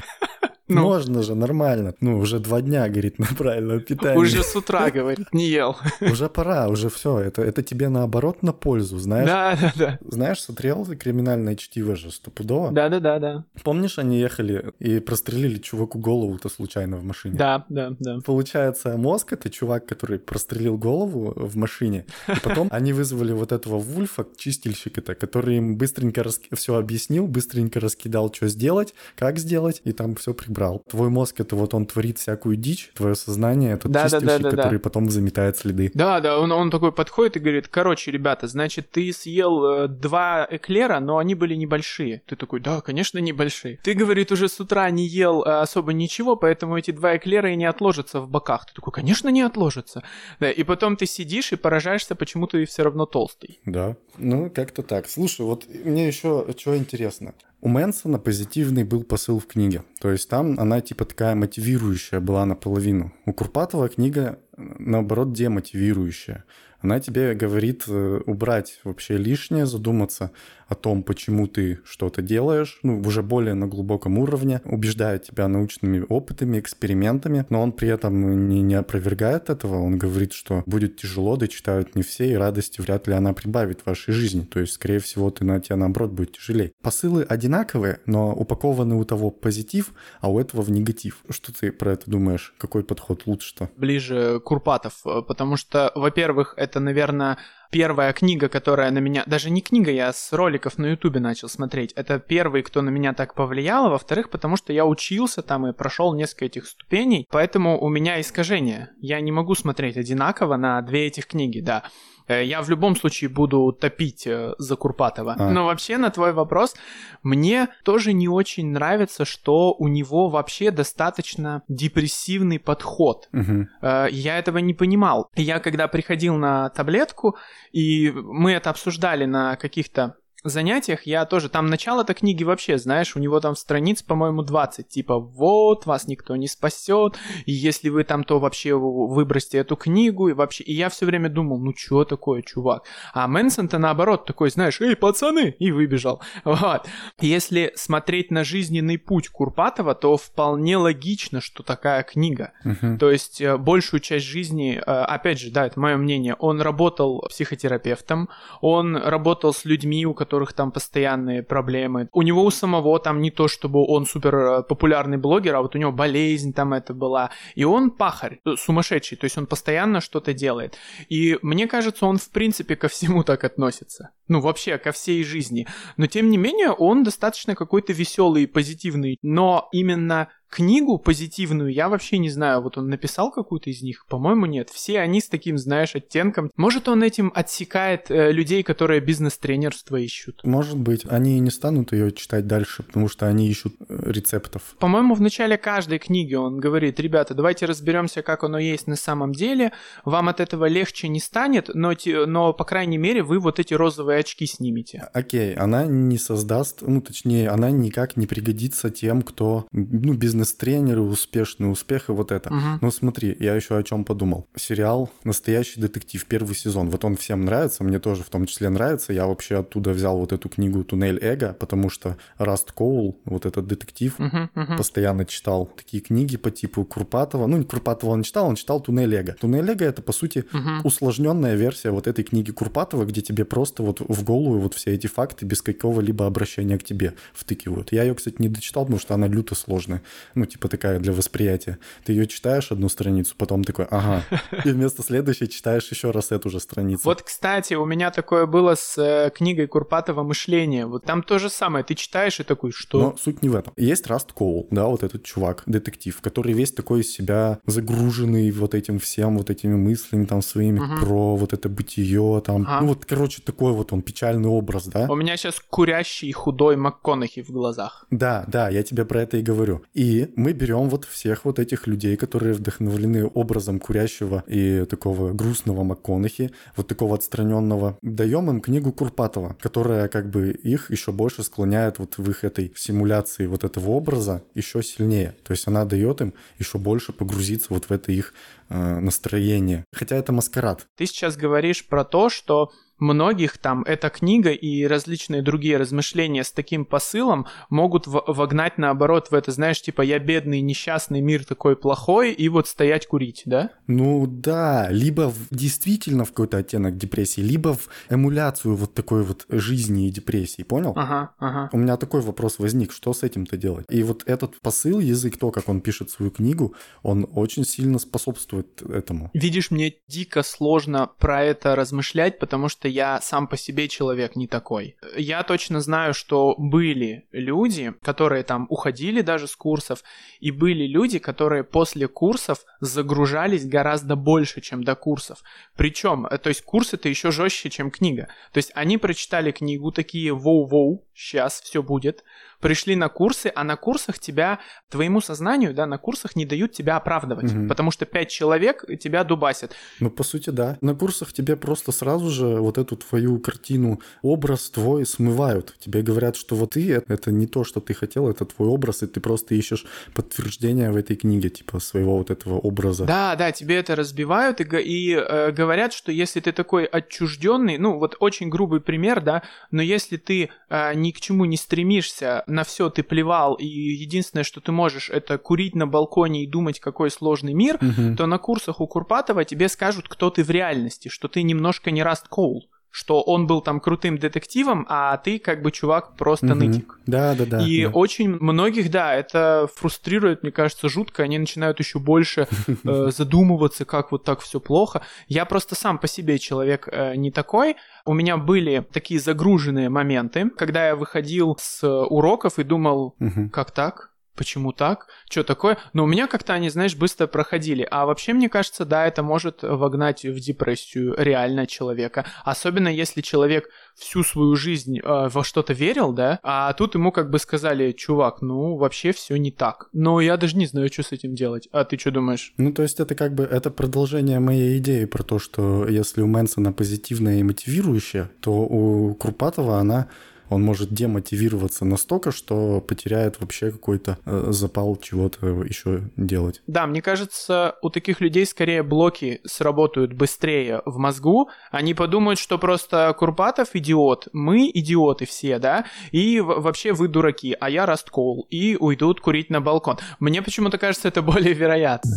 Ну, Можно же, нормально. Ну, уже два дня, говорит, на правильное питание. Уже с утра, говорит, не ел. Уже пора, уже все. Это, это тебе наоборот на пользу, знаешь? Да, да, да. Знаешь, смотрел криминальное чтиво же стопудово? Да, да, да, да. Помнишь, они ехали и прострелили чуваку голову-то случайно в машине? Да, да, да. Получается, мозг — это чувак, который прострелил голову в машине, и потом они вызвали вот этого Вульфа, чистильщика-то, который им быстренько рас... все объяснил, быстренько раскидал, что сделать, как сделать, и там все прибрал. Твой мозг — это вот он творит всякую дичь, твое сознание — это да, чистильщик, да, да, да, который да. потом заметает следы. Да, да, он, он такой подходит и говорит, короче, ребята, значит, ты съел э, два эклера, но они были небольшие. Ты такой, да, конечно, небольшие. Ты, говорит, уже с утра не ел э, особо ничего, поэтому эти два эклера и не отложатся в боках. Ты такой, конечно, не отложатся. Да, и потом ты сидишь и поражаешься, почему ты все равно толстый. Да, ну как-то так. Слушай, вот мне еще что интересно. У Мэнсона позитивный был посыл в книге. То есть там она типа такая мотивирующая была наполовину. У Курпатова книга, наоборот, демотивирующая. Она тебе говорит э, убрать вообще лишнее, задуматься о том, почему ты что-то делаешь, ну, уже более на глубоком уровне, убеждает тебя научными опытами, экспериментами, но он при этом не, не опровергает этого, он говорит, что будет тяжело, да читают не все, и радости вряд ли она прибавит в вашей жизни, то есть, скорее всего, ты на тебя, наоборот, будет тяжелее. Посылы одинаковые, но упакованы у того позитив, а у этого в негатив. Что ты про это думаешь? Какой подход лучше-то? Ближе Курпатов, потому что, во-первых, это, наверное, первая книга, которая на меня... Даже не книга, я с роликов на ютубе начал смотреть. Это первый, кто на меня так повлиял. Во-вторых, потому что я учился там и прошел несколько этих ступеней. Поэтому у меня искажение. Я не могу смотреть одинаково на две этих книги, да. Э, я в любом случае буду топить э, за Курпатова. А. Но вообще на твой вопрос, мне тоже не очень нравится, что у него вообще достаточно депрессивный подход. Угу. Я этого не понимал. Я когда приходил на таблетку, и мы это обсуждали на каких-то занятиях я тоже, там начало-то книги вообще, знаешь, у него там страниц, по-моему, 20, типа, вот, вас никто не спасет, и если вы там, то вообще выбросьте эту книгу, и вообще, и я все время думал, ну что такое, чувак, а Мэнсон-то наоборот такой, знаешь, эй, пацаны, и выбежал, вот. Если смотреть на жизненный путь Курпатова, то вполне логично, что такая книга, uh-huh. то есть э, большую часть жизни, э, опять же, да, это мое мнение, он работал психотерапевтом, он работал с людьми, у которых которых там постоянные проблемы. У него у самого там не то, чтобы он супер э, популярный блогер, а вот у него болезнь там это была. И он пахарь, э, сумасшедший, то есть он постоянно что-то делает. И мне кажется, он в принципе ко всему так относится. Ну, вообще, ко всей жизни. Но тем не менее, он достаточно какой-то веселый, позитивный. Но именно книгу позитивную, я вообще не знаю, вот он написал какую-то из них, по-моему, нет. Все они с таким, знаешь, оттенком. Может, он этим отсекает э, людей, которые бизнес-тренерство ищут? Может быть. Они не станут ее читать дальше, потому что они ищут э, рецептов. По-моему, в начале каждой книги он говорит, ребята, давайте разберемся, как оно есть на самом деле. Вам от этого легче не станет, но, но по крайней мере, вы вот эти розовые очки снимете. Окей, она не создаст, ну, точнее, она никак не пригодится тем, кто, ну, бизнес бизнес-тренеры, успешный успех и вот это. Угу. Но смотри, я еще о чем подумал. Сериал «Настоящий детектив», первый сезон. Вот он всем нравится, мне тоже в том числе нравится. Я вообще оттуда взял вот эту книгу «Туннель эго», потому что Раст Коул, вот этот детектив, угу, угу. постоянно читал такие книги по типу Курпатова. Ну, не Курпатова он читал, он читал «Туннель эго». «Туннель эго» — это, по сути, угу. усложненная версия вот этой книги Курпатова, где тебе просто вот в голову вот все эти факты без какого-либо обращения к тебе втыкивают. Я ее, кстати, не дочитал, потому что она люто сложная ну, типа такая для восприятия. Ты ее читаешь одну страницу, потом такой, ага, и вместо следующей читаешь еще раз эту же страницу. Вот, кстати, у меня такое было с э, книгой Курпатова «Мышление». Вот там то же самое, ты читаешь и такой, что? Но суть не в этом. Есть Раст Коул, да, вот этот чувак, детектив, который весь такой из себя загруженный вот этим всем, вот этими мыслями там своими угу. про вот это бытие там. Ага. Ну вот, короче, такой вот он печальный образ, да? У меня сейчас курящий худой МакКонахи в глазах. Да, да, я тебе про это и говорю. И мы берем вот всех вот этих людей, которые вдохновлены образом курящего и такого грустного МакКонахи, вот такого отстраненного, даем им книгу Курпатова, которая как бы их еще больше склоняет вот в их этой симуляции вот этого образа еще сильнее. То есть она дает им еще больше погрузиться вот в это их э, настроение. Хотя это маскарад. Ты сейчас говоришь про то, что многих там эта книга и различные другие размышления с таким посылом могут вогнать наоборот в это, знаешь, типа я бедный, несчастный, мир такой плохой, и вот стоять курить, да? Ну да, либо в, действительно в какой-то оттенок депрессии, либо в эмуляцию вот такой вот жизни и депрессии, понял? Ага, ага. У меня такой вопрос возник, что с этим-то делать? И вот этот посыл, язык, то, как он пишет свою книгу, он очень сильно способствует этому. Видишь, мне дико сложно про это размышлять, потому что я сам по себе человек не такой. Я точно знаю, что были люди, которые там уходили даже с курсов, и были люди, которые после курсов загружались гораздо больше, чем до курсов. Причем, э, то есть курс это еще жестче, чем книга. То есть они прочитали книгу, такие воу-воу, сейчас все будет, пришли на курсы, а на курсах тебя, твоему сознанию, да, на курсах не дают тебя оправдывать, угу. потому что пять человек тебя дубасят. Ну, по сути, да. На курсах тебе просто сразу же вот эту твою картину, образ твой смывают. Тебе говорят, что вот ты, это не то, что ты хотел, это твой образ, и ты просто ищешь подтверждение в этой книге, типа, своего вот этого образа. Да, да, тебе это разбивают и, и э, говорят, что если ты такой отчужденный, ну, вот очень грубый пример, да, но если ты э, ни к чему не стремишься, на все ты плевал, и единственное, что ты можешь, это курить на балконе и думать, какой сложный мир, угу. то на курсах у Курпатова тебе скажут, кто ты в реальности, что ты немножко не Раст Коул что он был там крутым детективом, а ты как бы чувак просто угу. нытик. Да, да, да. И да. очень многих, да, это фрустрирует, мне кажется, жутко. Они начинают еще больше э, задумываться, как вот так все плохо. Я просто сам по себе человек э, не такой. У меня были такие загруженные моменты, когда я выходил с уроков и думал, угу. как так? Почему так, что такое. Но у меня как-то они, знаешь, быстро проходили. А вообще, мне кажется, да, это может вогнать в депрессию реально человека. Особенно если человек всю свою жизнь э, во что-то верил, да, а тут ему как бы сказали, чувак, ну вообще все не так. Но я даже не знаю, что с этим делать. А ты что думаешь? Ну, то есть это как бы, это продолжение моей идеи про то, что если у Мэнсона позитивная и мотивирующая, то у Крупатова она он может демотивироваться настолько, что потеряет вообще какой-то э, запал чего-то еще делать. Да, мне кажется, у таких людей скорее блоки сработают быстрее в мозгу. Они подумают, что просто Курпатов идиот, мы идиоты все, да, и вообще вы дураки, а я Расткол, и уйдут курить на балкон. Мне почему-то кажется, это более вероятно.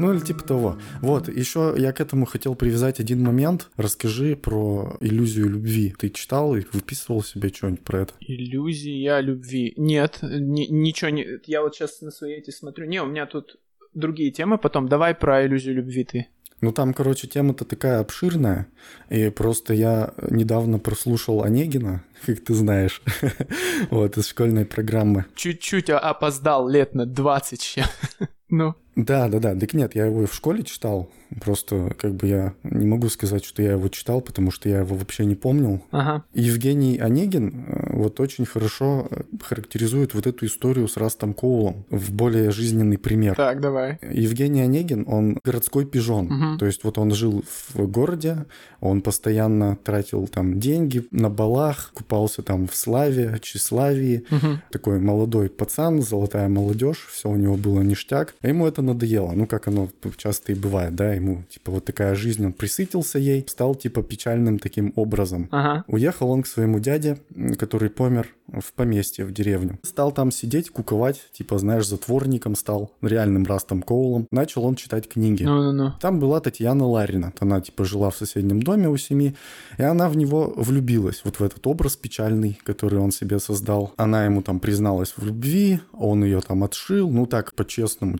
Ну или типа того. Вот, еще я к этому хотел привязать один момент. Расскажи про иллюзию любви. Ты читал и выписывал себе что-нибудь про это? Иллюзия любви. Нет, ни, ничего не... Я вот сейчас на свои эти смотрю. Не, у меня тут другие темы потом. Давай про иллюзию любви ты. Ну там, короче, тема-то такая обширная, и просто я недавно прослушал Онегина, как ты знаешь, вот, из школьной программы. Чуть-чуть опоздал лет на 20 чем. ну. Да, да, да. Так нет, я его в школе читал. Просто как бы я не могу сказать, что я его читал, потому что я его вообще не помнил. Ага. Евгений Онегин э, вот очень хорошо э, характеризует вот эту историю с Растом Коулом в более жизненный пример. Так, давай. Евгений Онегин, он городской пижон. Угу. То есть вот он жил в городе, он постоянно тратил там деньги на балах, купался там в славе, тщеславии. Угу. Такой молодой пацан, золотая молодежь, все у него было ништяк. А ему это надоело. Ну, как оно часто и бывает, да, ему, типа, вот такая жизнь, он присытился ей, стал, типа, печальным таким образом. Ага. Уехал он к своему дяде, который помер в поместье, в деревню. Стал там сидеть, куковать, типа, знаешь, затворником стал, реальным Растом Коулом. Начал он читать книги. Ну-ну-ну. Там была Татьяна Ларина. Она, типа, жила в соседнем доме у семьи, и она в него влюбилась, вот в этот образ печальный, который он себе создал. Она ему там призналась в любви, он ее там отшил, ну так, по-честному,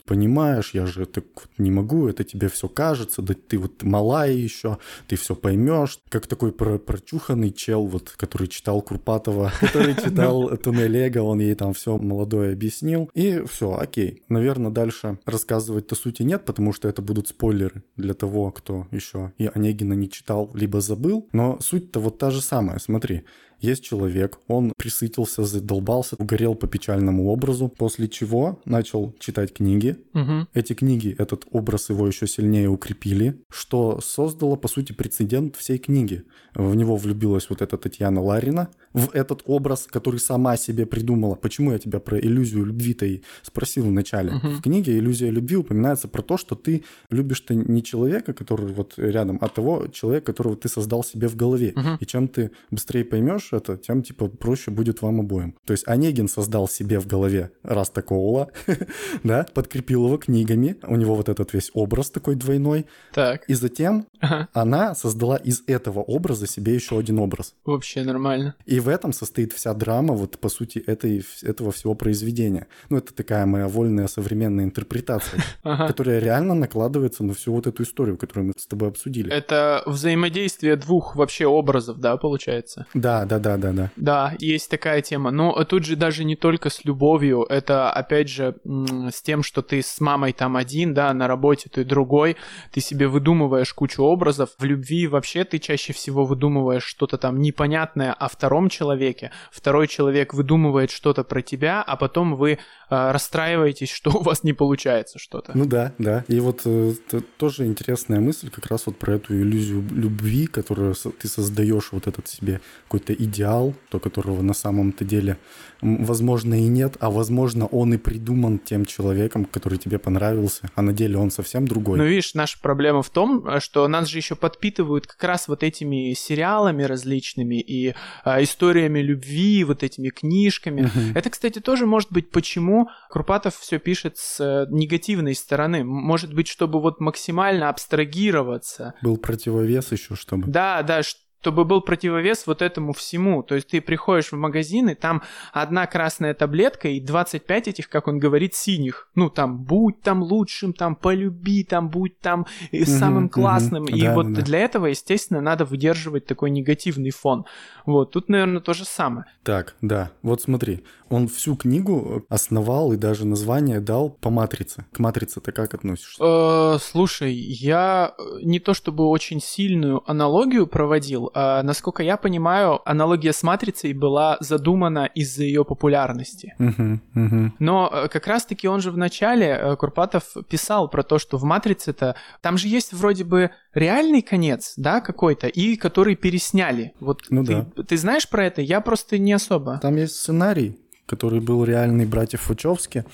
понимаешь, я же так вот не могу, это тебе все кажется, да ты вот малая еще, ты все поймешь. Как такой про прочуханный чел, вот, который читал Курпатова, который читал «Туннель Эго», он ей там все молодое объяснил. И все, окей. Наверное, дальше рассказывать-то сути нет, потому что это будут спойлеры для того, кто еще и Онегина не читал, либо забыл. Но суть-то вот та же самая. Смотри, есть человек, он присытился, задолбался, угорел по печальному образу, после чего начал читать книги. Мгм. Эти книги, этот образ его еще сильнее укрепили, что создало, по сути, прецедент всей книги. В него влюбилась вот эта Татьяна Ларина, в этот образ, который сама себе придумала. Почему я тебя про иллюзию любви-то и спросил вначале? Мгм. В книге «Иллюзия любви» упоминается про то, что ты любишь-то не человека, который вот рядом, а того человека, которого ты создал себе в голове. Мгм. И чем ты быстрее поймешь это, тем, типа, проще будет вам обоим. То есть Онегин создал себе в голове Растакоула, да, подкрепил его книгами, у него вот этот весь образ такой двойной, Так. и затем Ага. она создала из этого образа себе еще один образ. Вообще нормально. И в этом состоит вся драма, вот по сути, этой, этого всего произведения. Ну, это такая моя вольная современная интерпретация, Ага. которая реально накладывается на всю вот эту историю, которую мы с тобой обсудили. Это взаимодействие двух вообще образов, да, получается? Да, да, да, да, да. Да, есть такая тема. Но тут же даже не только с любовью, это опять же с тем, что ты с мамой там один, да, на работе ты другой, ты себе выдумываешь кучу образов. В любви вообще ты чаще всего выдумываешь что-то там непонятное о втором человеке. Второй человек выдумывает что-то про тебя, а потом вы э, расстраиваетесь, что у вас не получается что-то. Ну да, да. И вот э, тоже интересная мысль как раз вот про эту иллюзию любви, которую ты создаешь вот этот себе какой-то идеал, то которого на самом-то деле, возможно, и нет, а возможно, он и придуман тем человеком, который тебе понравился, а на деле он совсем другой. Но видишь, наша проблема в том, э, что нас же еще подпитывают как раз вот этими сериалами различными и э, историями любви, вот этими книжками. Мгм. Это, кстати, тоже может быть, почему Курпатов все пишет с э, негативной стороны. Может быть, чтобы вот максимально абстрагироваться. Был противовес еще, чтобы... Да, да, чтобы был противовес вот этому всему. То есть ты приходишь в магазин, и там одна красная таблетка и 25 этих, как он говорит, синих. Ну, там, будь там лучшим, там, полюби, там, будь там э, Мгм, самым классным. И Да, вот да, для этого, естественно, надо выдерживать такой негативный фон. Вот, тут, наверное, то же самое. Так, да. Вот смотри, он всю книгу основал и даже название дал по матрице. К матрице ты как относишься? Э, слушай, я э, не то чтобы очень сильную аналогию проводил, а, насколько я понимаю, аналогия с матрицей была задумана из-за ее популярности. Мгм, мгм. Но э, как раз-таки он же в начале, э, Курпатов писал про то, что в «Матрице»-то там же есть вроде бы реальный конец, да, какой-то, и который пересняли. Вот Ну ты, ты знаешь про это? Я просто не особо. Там есть сценарий, который был реальный братьев Вачовски,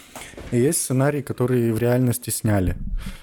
и есть сценарий, который в реальности сняли.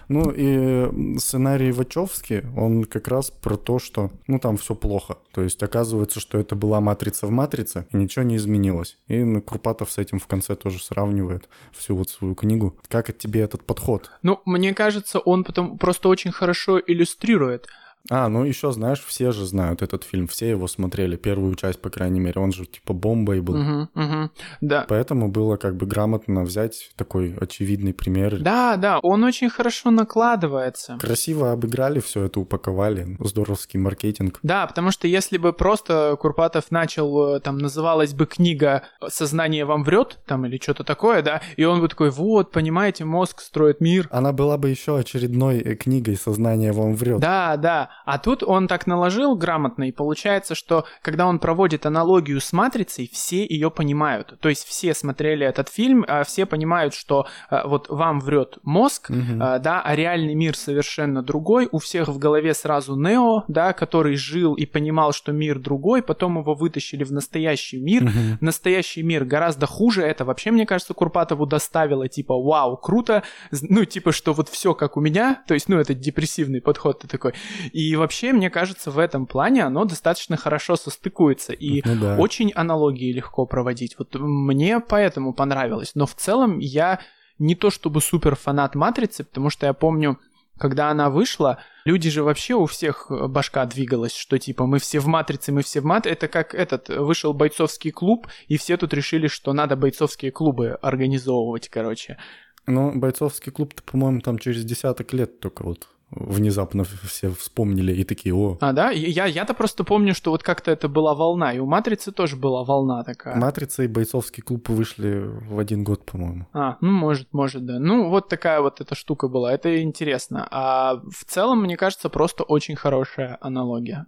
Ну и сценарий Вачовски, он как раз про то, что, ну там все плохо. То есть оказывается, что это была матрица в матрице, и ничего не изменилось. И ну, Курпатов с этим в конце тоже сравнивает всю вот свою книгу. Как тебе этот подход? Ну, мне кажется, он потом просто очень хорошо иллюстрирует. А, ну еще знаешь, все же знают этот фильм, все его смотрели, первую часть, по крайней мере, он же типа бомбой был. Мгм, мгм. Да. Поэтому было как бы грамотно взять такой очевидный пример. Да, да, он очень хорошо накладывается. Красиво обыграли, все это упаковали. Здоровский маркетинг. Да, потому что если бы просто Курпатов начал, э, там, называлась бы книга «Сознание вам врет», там, или что-то такое, да, и он бы такой, вот, понимаете, мозг строит мир. Она была бы еще очередной э, книгой «Сознание вам врет». Да, да. А тут он так наложил грамотно, и получается, что когда он проводит аналогию с матрицей, все ее понимают. То есть все смотрели этот фильм, а все понимают, что а, вот вам врет мозг, а, да, а реальный мир совершенно другой. У всех в голове сразу Нео, да, который жил и понимал, что мир другой, потом его вытащили в настоящий мир. Мгм. Настоящий мир гораздо хуже. Это вообще, мне кажется, Курпатову доставило, типа, вау, круто. Ну, типа, что вот все как у меня. То есть, ну, это депрессивный подход ты такой. И вообще, мне кажется, в этом плане оно достаточно хорошо состыкуется. И Ну да. очень аналогии легко проводить. Вот мне поэтому понравилось. Но в целом я не то чтобы супер фанат Матрицы, потому что я помню, когда она вышла, люди же вообще у всех башка двигалась, что типа мы все в матрице, мы все в матрице. Это как этот, вышел бойцовский клуб, и все тут решили, что надо бойцовские клубы организовывать, короче. Ну, бойцовский клуб-то, по-моему, там через десяток лет только вот внезапно все вспомнили и такие, о, А, да? Я, я-то просто помню, что вот как-то это была волна, и у Матрицы тоже была волна такая. Матрица и бойцовский клуб вышли в один год, по-моему. А, ну, может, может, да. Ну, вот такая вот эта штука была. Это интересно. А в целом, мне кажется, просто очень хорошая аналогия.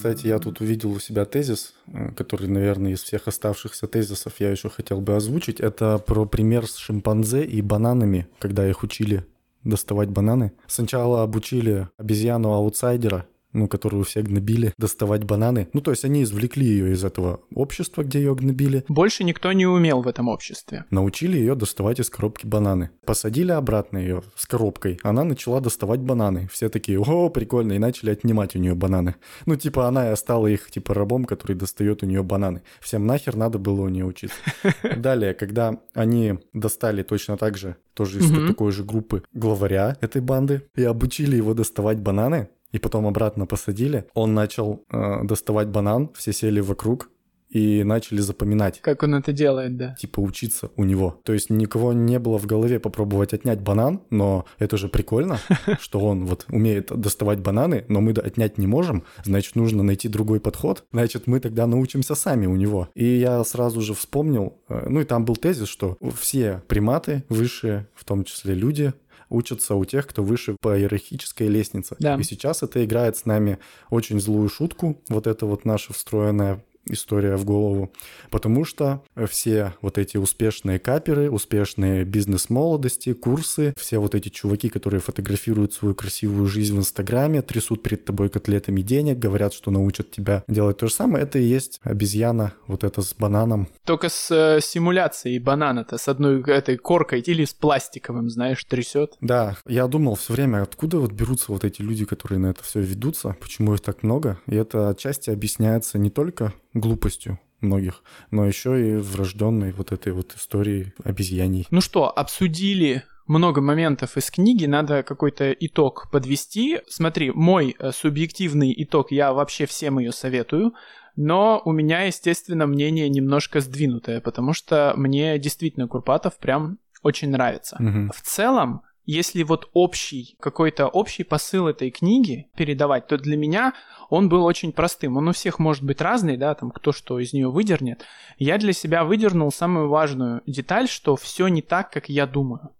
Кстати, я тут увидел у себя тезис, э, который, наверное, из всех оставшихся тезисов я еще хотел бы озвучить. Это про пример с шимпанзе и бананами, когда их учили доставать бананы. Сначала обучили обезьяну-аутсайдера, ну, которую все гнобили, доставать бананы. Ну, то есть они извлекли ее из этого общества, где ее гнобили. Больше никто не умел в этом обществе. Научили ее доставать из коробки бананы. Посадили обратно ее с коробкой. Она начала доставать бананы. Все такие, о, прикольно, и начали отнимать у нее бананы. Ну, типа она стала их, типа, рабом, который достает у нее бананы. Всем нахер надо было у нее учиться. Далее, когда они достали точно так же, тоже из такой же группы, главаря этой банды, и обучили его доставать бананы, и потом обратно посадили. Он начал э, доставать банан, все сели вокруг и начали запоминать. Как он это делает, да. Типа учиться у него. То есть никого не было в голове попробовать отнять банан, но это же прикольно, что он вот умеет доставать бананы, но мы отнять не можем, значит, нужно найти другой подход, значит, мы тогда научимся сами у него. И я сразу же вспомнил, э, ну и там был тезис, что все приматы высшие, в том числе люди, учатся у тех, кто выше по иерархической лестнице. Да. И сейчас это играет с нами очень злую шутку, вот это вот наша встроенная история в голову, потому что все вот эти успешные каперы, успешные бизнес-молодости, курсы, все вот эти чуваки, которые фотографируют свою красивую жизнь в Инстаграме, трясут перед тобой котлетами денег, говорят, что научат тебя делать то же самое, это и есть обезьяна вот это с бананом. Только с э, симуляцией банана-то, с одной этой коркой или с пластиковым, знаешь, трясет. Да, я думал все время, откуда вот берутся вот эти люди, которые на это все ведутся, почему их так много, и это отчасти объясняется не только глупостью многих, но еще и врожденной вот этой вот истории обезьяний. Ну что, обсудили много моментов из книги, надо какой-то итог подвести. Смотри, мой э, субъективный итог, я вообще всем ее советую, но у меня, естественно, мнение немножко сдвинутое, потому что мне действительно Курпатов прям очень нравится. Угу. В целом, если вот общий, какой-то общий посыл этой книги передавать, то для меня он был очень простым. Он у всех может быть разный, да, там кто что из нее выдернет. Я для себя выдернул самую важную деталь, что все не так, как я думаю.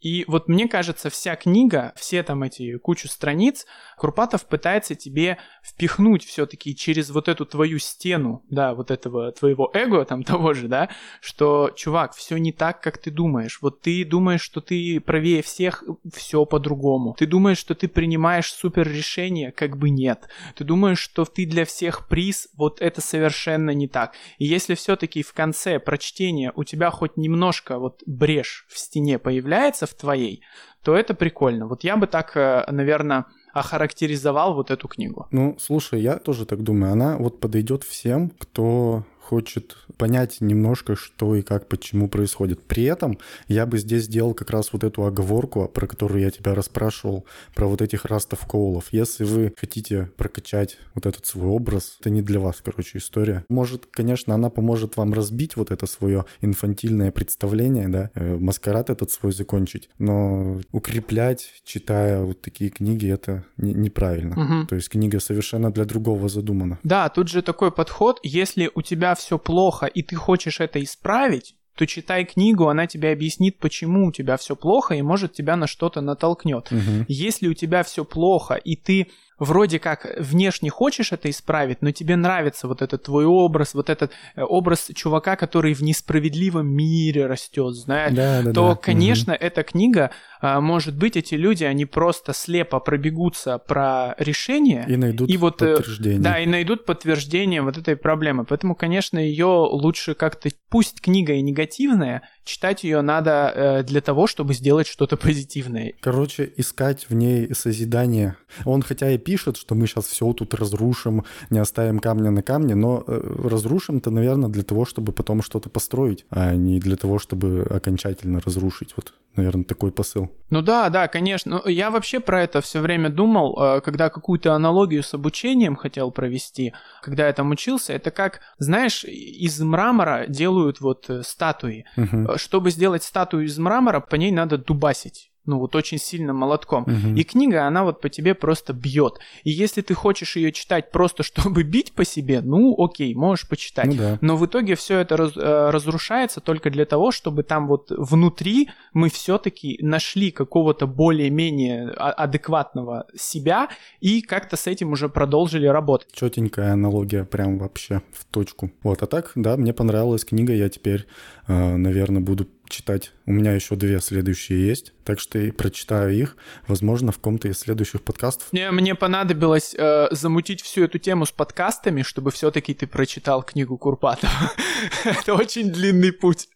И вот мне кажется, вся книга, все там эти кучу страниц, Курпатов пытается тебе впихнуть все-таки через вот эту твою стену, да, вот этого твоего эго там того же, да, что, чувак, все не так, как ты думаешь. Вот ты думаешь, что ты правее всех, все по-другому. Ты думаешь, что ты принимаешь супер решение, как бы нет. Ты думаешь, что ты для всех приз, вот это совершенно не так. И если все-таки в конце прочтения у тебя хоть немножко вот брешь в стене появляется, в твоей, то это прикольно. Вот я бы так, э, наверное, охарактеризовал вот эту книгу. Ну, слушай, я тоже так думаю. Она вот подойдет всем, кто хочет понять немножко, что и как, почему происходит. При этом я бы здесь сделал как раз вот эту оговорку, про которую я тебя расспрашивал, про вот этих растов коулов. Если вы хотите прокачать вот этот свой образ, это не для вас, короче, история. Может, конечно, она поможет вам разбить вот это свое инфантильное представление, да, э, маскарад этот свой закончить, но укреплять, читая вот такие книги, это не, неправильно. Угу. То есть книга совершенно для другого задумана. Да, тут же такой подход, если у тебя все плохо, и ты хочешь это исправить, то читай книгу, она тебе объяснит, почему у тебя все плохо, и может тебя на что-то натолкнет. Угу. Если у тебя все плохо, и ты вроде как внешне хочешь это исправить, но тебе нравится вот этот твой образ, вот этот э, образ чувака, который в несправедливом мире растет, знаешь, да, да, то, да. конечно, угу. эта книга, а, может быть, эти люди, они просто слепо пробегутся про решение. И найдут и вот, э, подтверждение. Да, и найдут подтверждение вот этой проблемы. Поэтому, конечно, ее лучше как-то, пусть книга и негативная, читать ее надо э, для того, чтобы сделать что-то позитивное. Короче, искать в ней созидание. Он хотя и пишет, что мы сейчас все тут разрушим, не оставим камня на камне, но э, разрушим-то, наверное, для того, чтобы потом что-то построить, а не для того, чтобы окончательно разрушить. Вот, наверное, такой посыл. Ну да, да, конечно. Я вообще про это все время думал, э, когда какую-то аналогию с обучением хотел провести, когда я там учился. Это как, знаешь, из мрамора делают вот э, статуи. Угу. Чтобы сделать статую из мрамора, по ней надо дубасить ну вот очень сильно молотком. Мгм. И книга, она вот по тебе просто бьет. И если ты хочешь ее читать просто чтобы бить по себе, ну окей, можешь почитать. Ну да. Но в итоге все это раз- э, разрушается только для того, чтобы там вот внутри мы все-таки нашли какого-то более-менее а- адекватного себя и как-то с этим уже продолжили работать. Четенькая аналогия, прям вообще в точку. Вот, а так, да, мне понравилась книга, я теперь, наверное, буду читать. У меня еще две следующие есть, так что и прочитаю их, возможно, в ком-то из следующих подкастов. Мне, мне понадобилось э, замутить всю эту тему с подкастами, чтобы все-таки ты прочитал книгу Курпатова. Это очень длинный путь.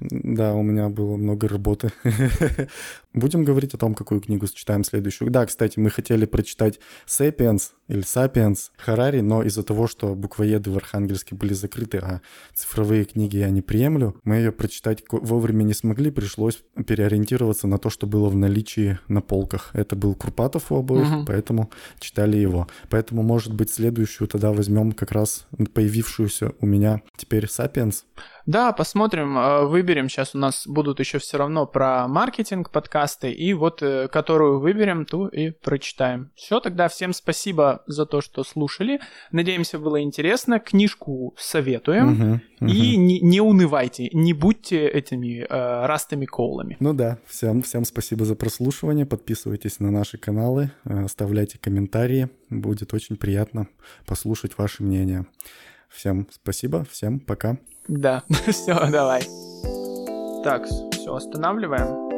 Да, у меня было много работы. Будем говорить о том, какую книгу читаем следующую. Да, кстати, мы хотели прочитать «Sapiens» или «Sapiens» Харари, но из-за того, что буквоеды в Архангельске были закрыты, а цифровые книги я не приемлю, мы ее прочитать вовремя не смогли, пришлось переориентироваться на то, что было в наличии на полках. Это был Курпатов у обоих, Мгм. поэтому читали его. Поэтому, может быть, следующую тогда возьмем как раз появившуюся у меня теперь «Sapiens». Да, посмотрим, э, выберем. Сейчас у нас будут еще все равно про маркетинг подкасты. И вот э, которую выберем, ту и прочитаем. Все, тогда всем спасибо за то, что слушали. Надеемся, было интересно. Книжку советуем. Мгм, мгм. И не, не унывайте, не будьте этими э, растами коулами. Ну да, всем, всем спасибо за прослушивание. Подписывайтесь на наши каналы, э, оставляйте комментарии. Будет очень приятно послушать ваше мнение. Всем спасибо, всем пока. Да, все, давай. Так, все, останавливаем.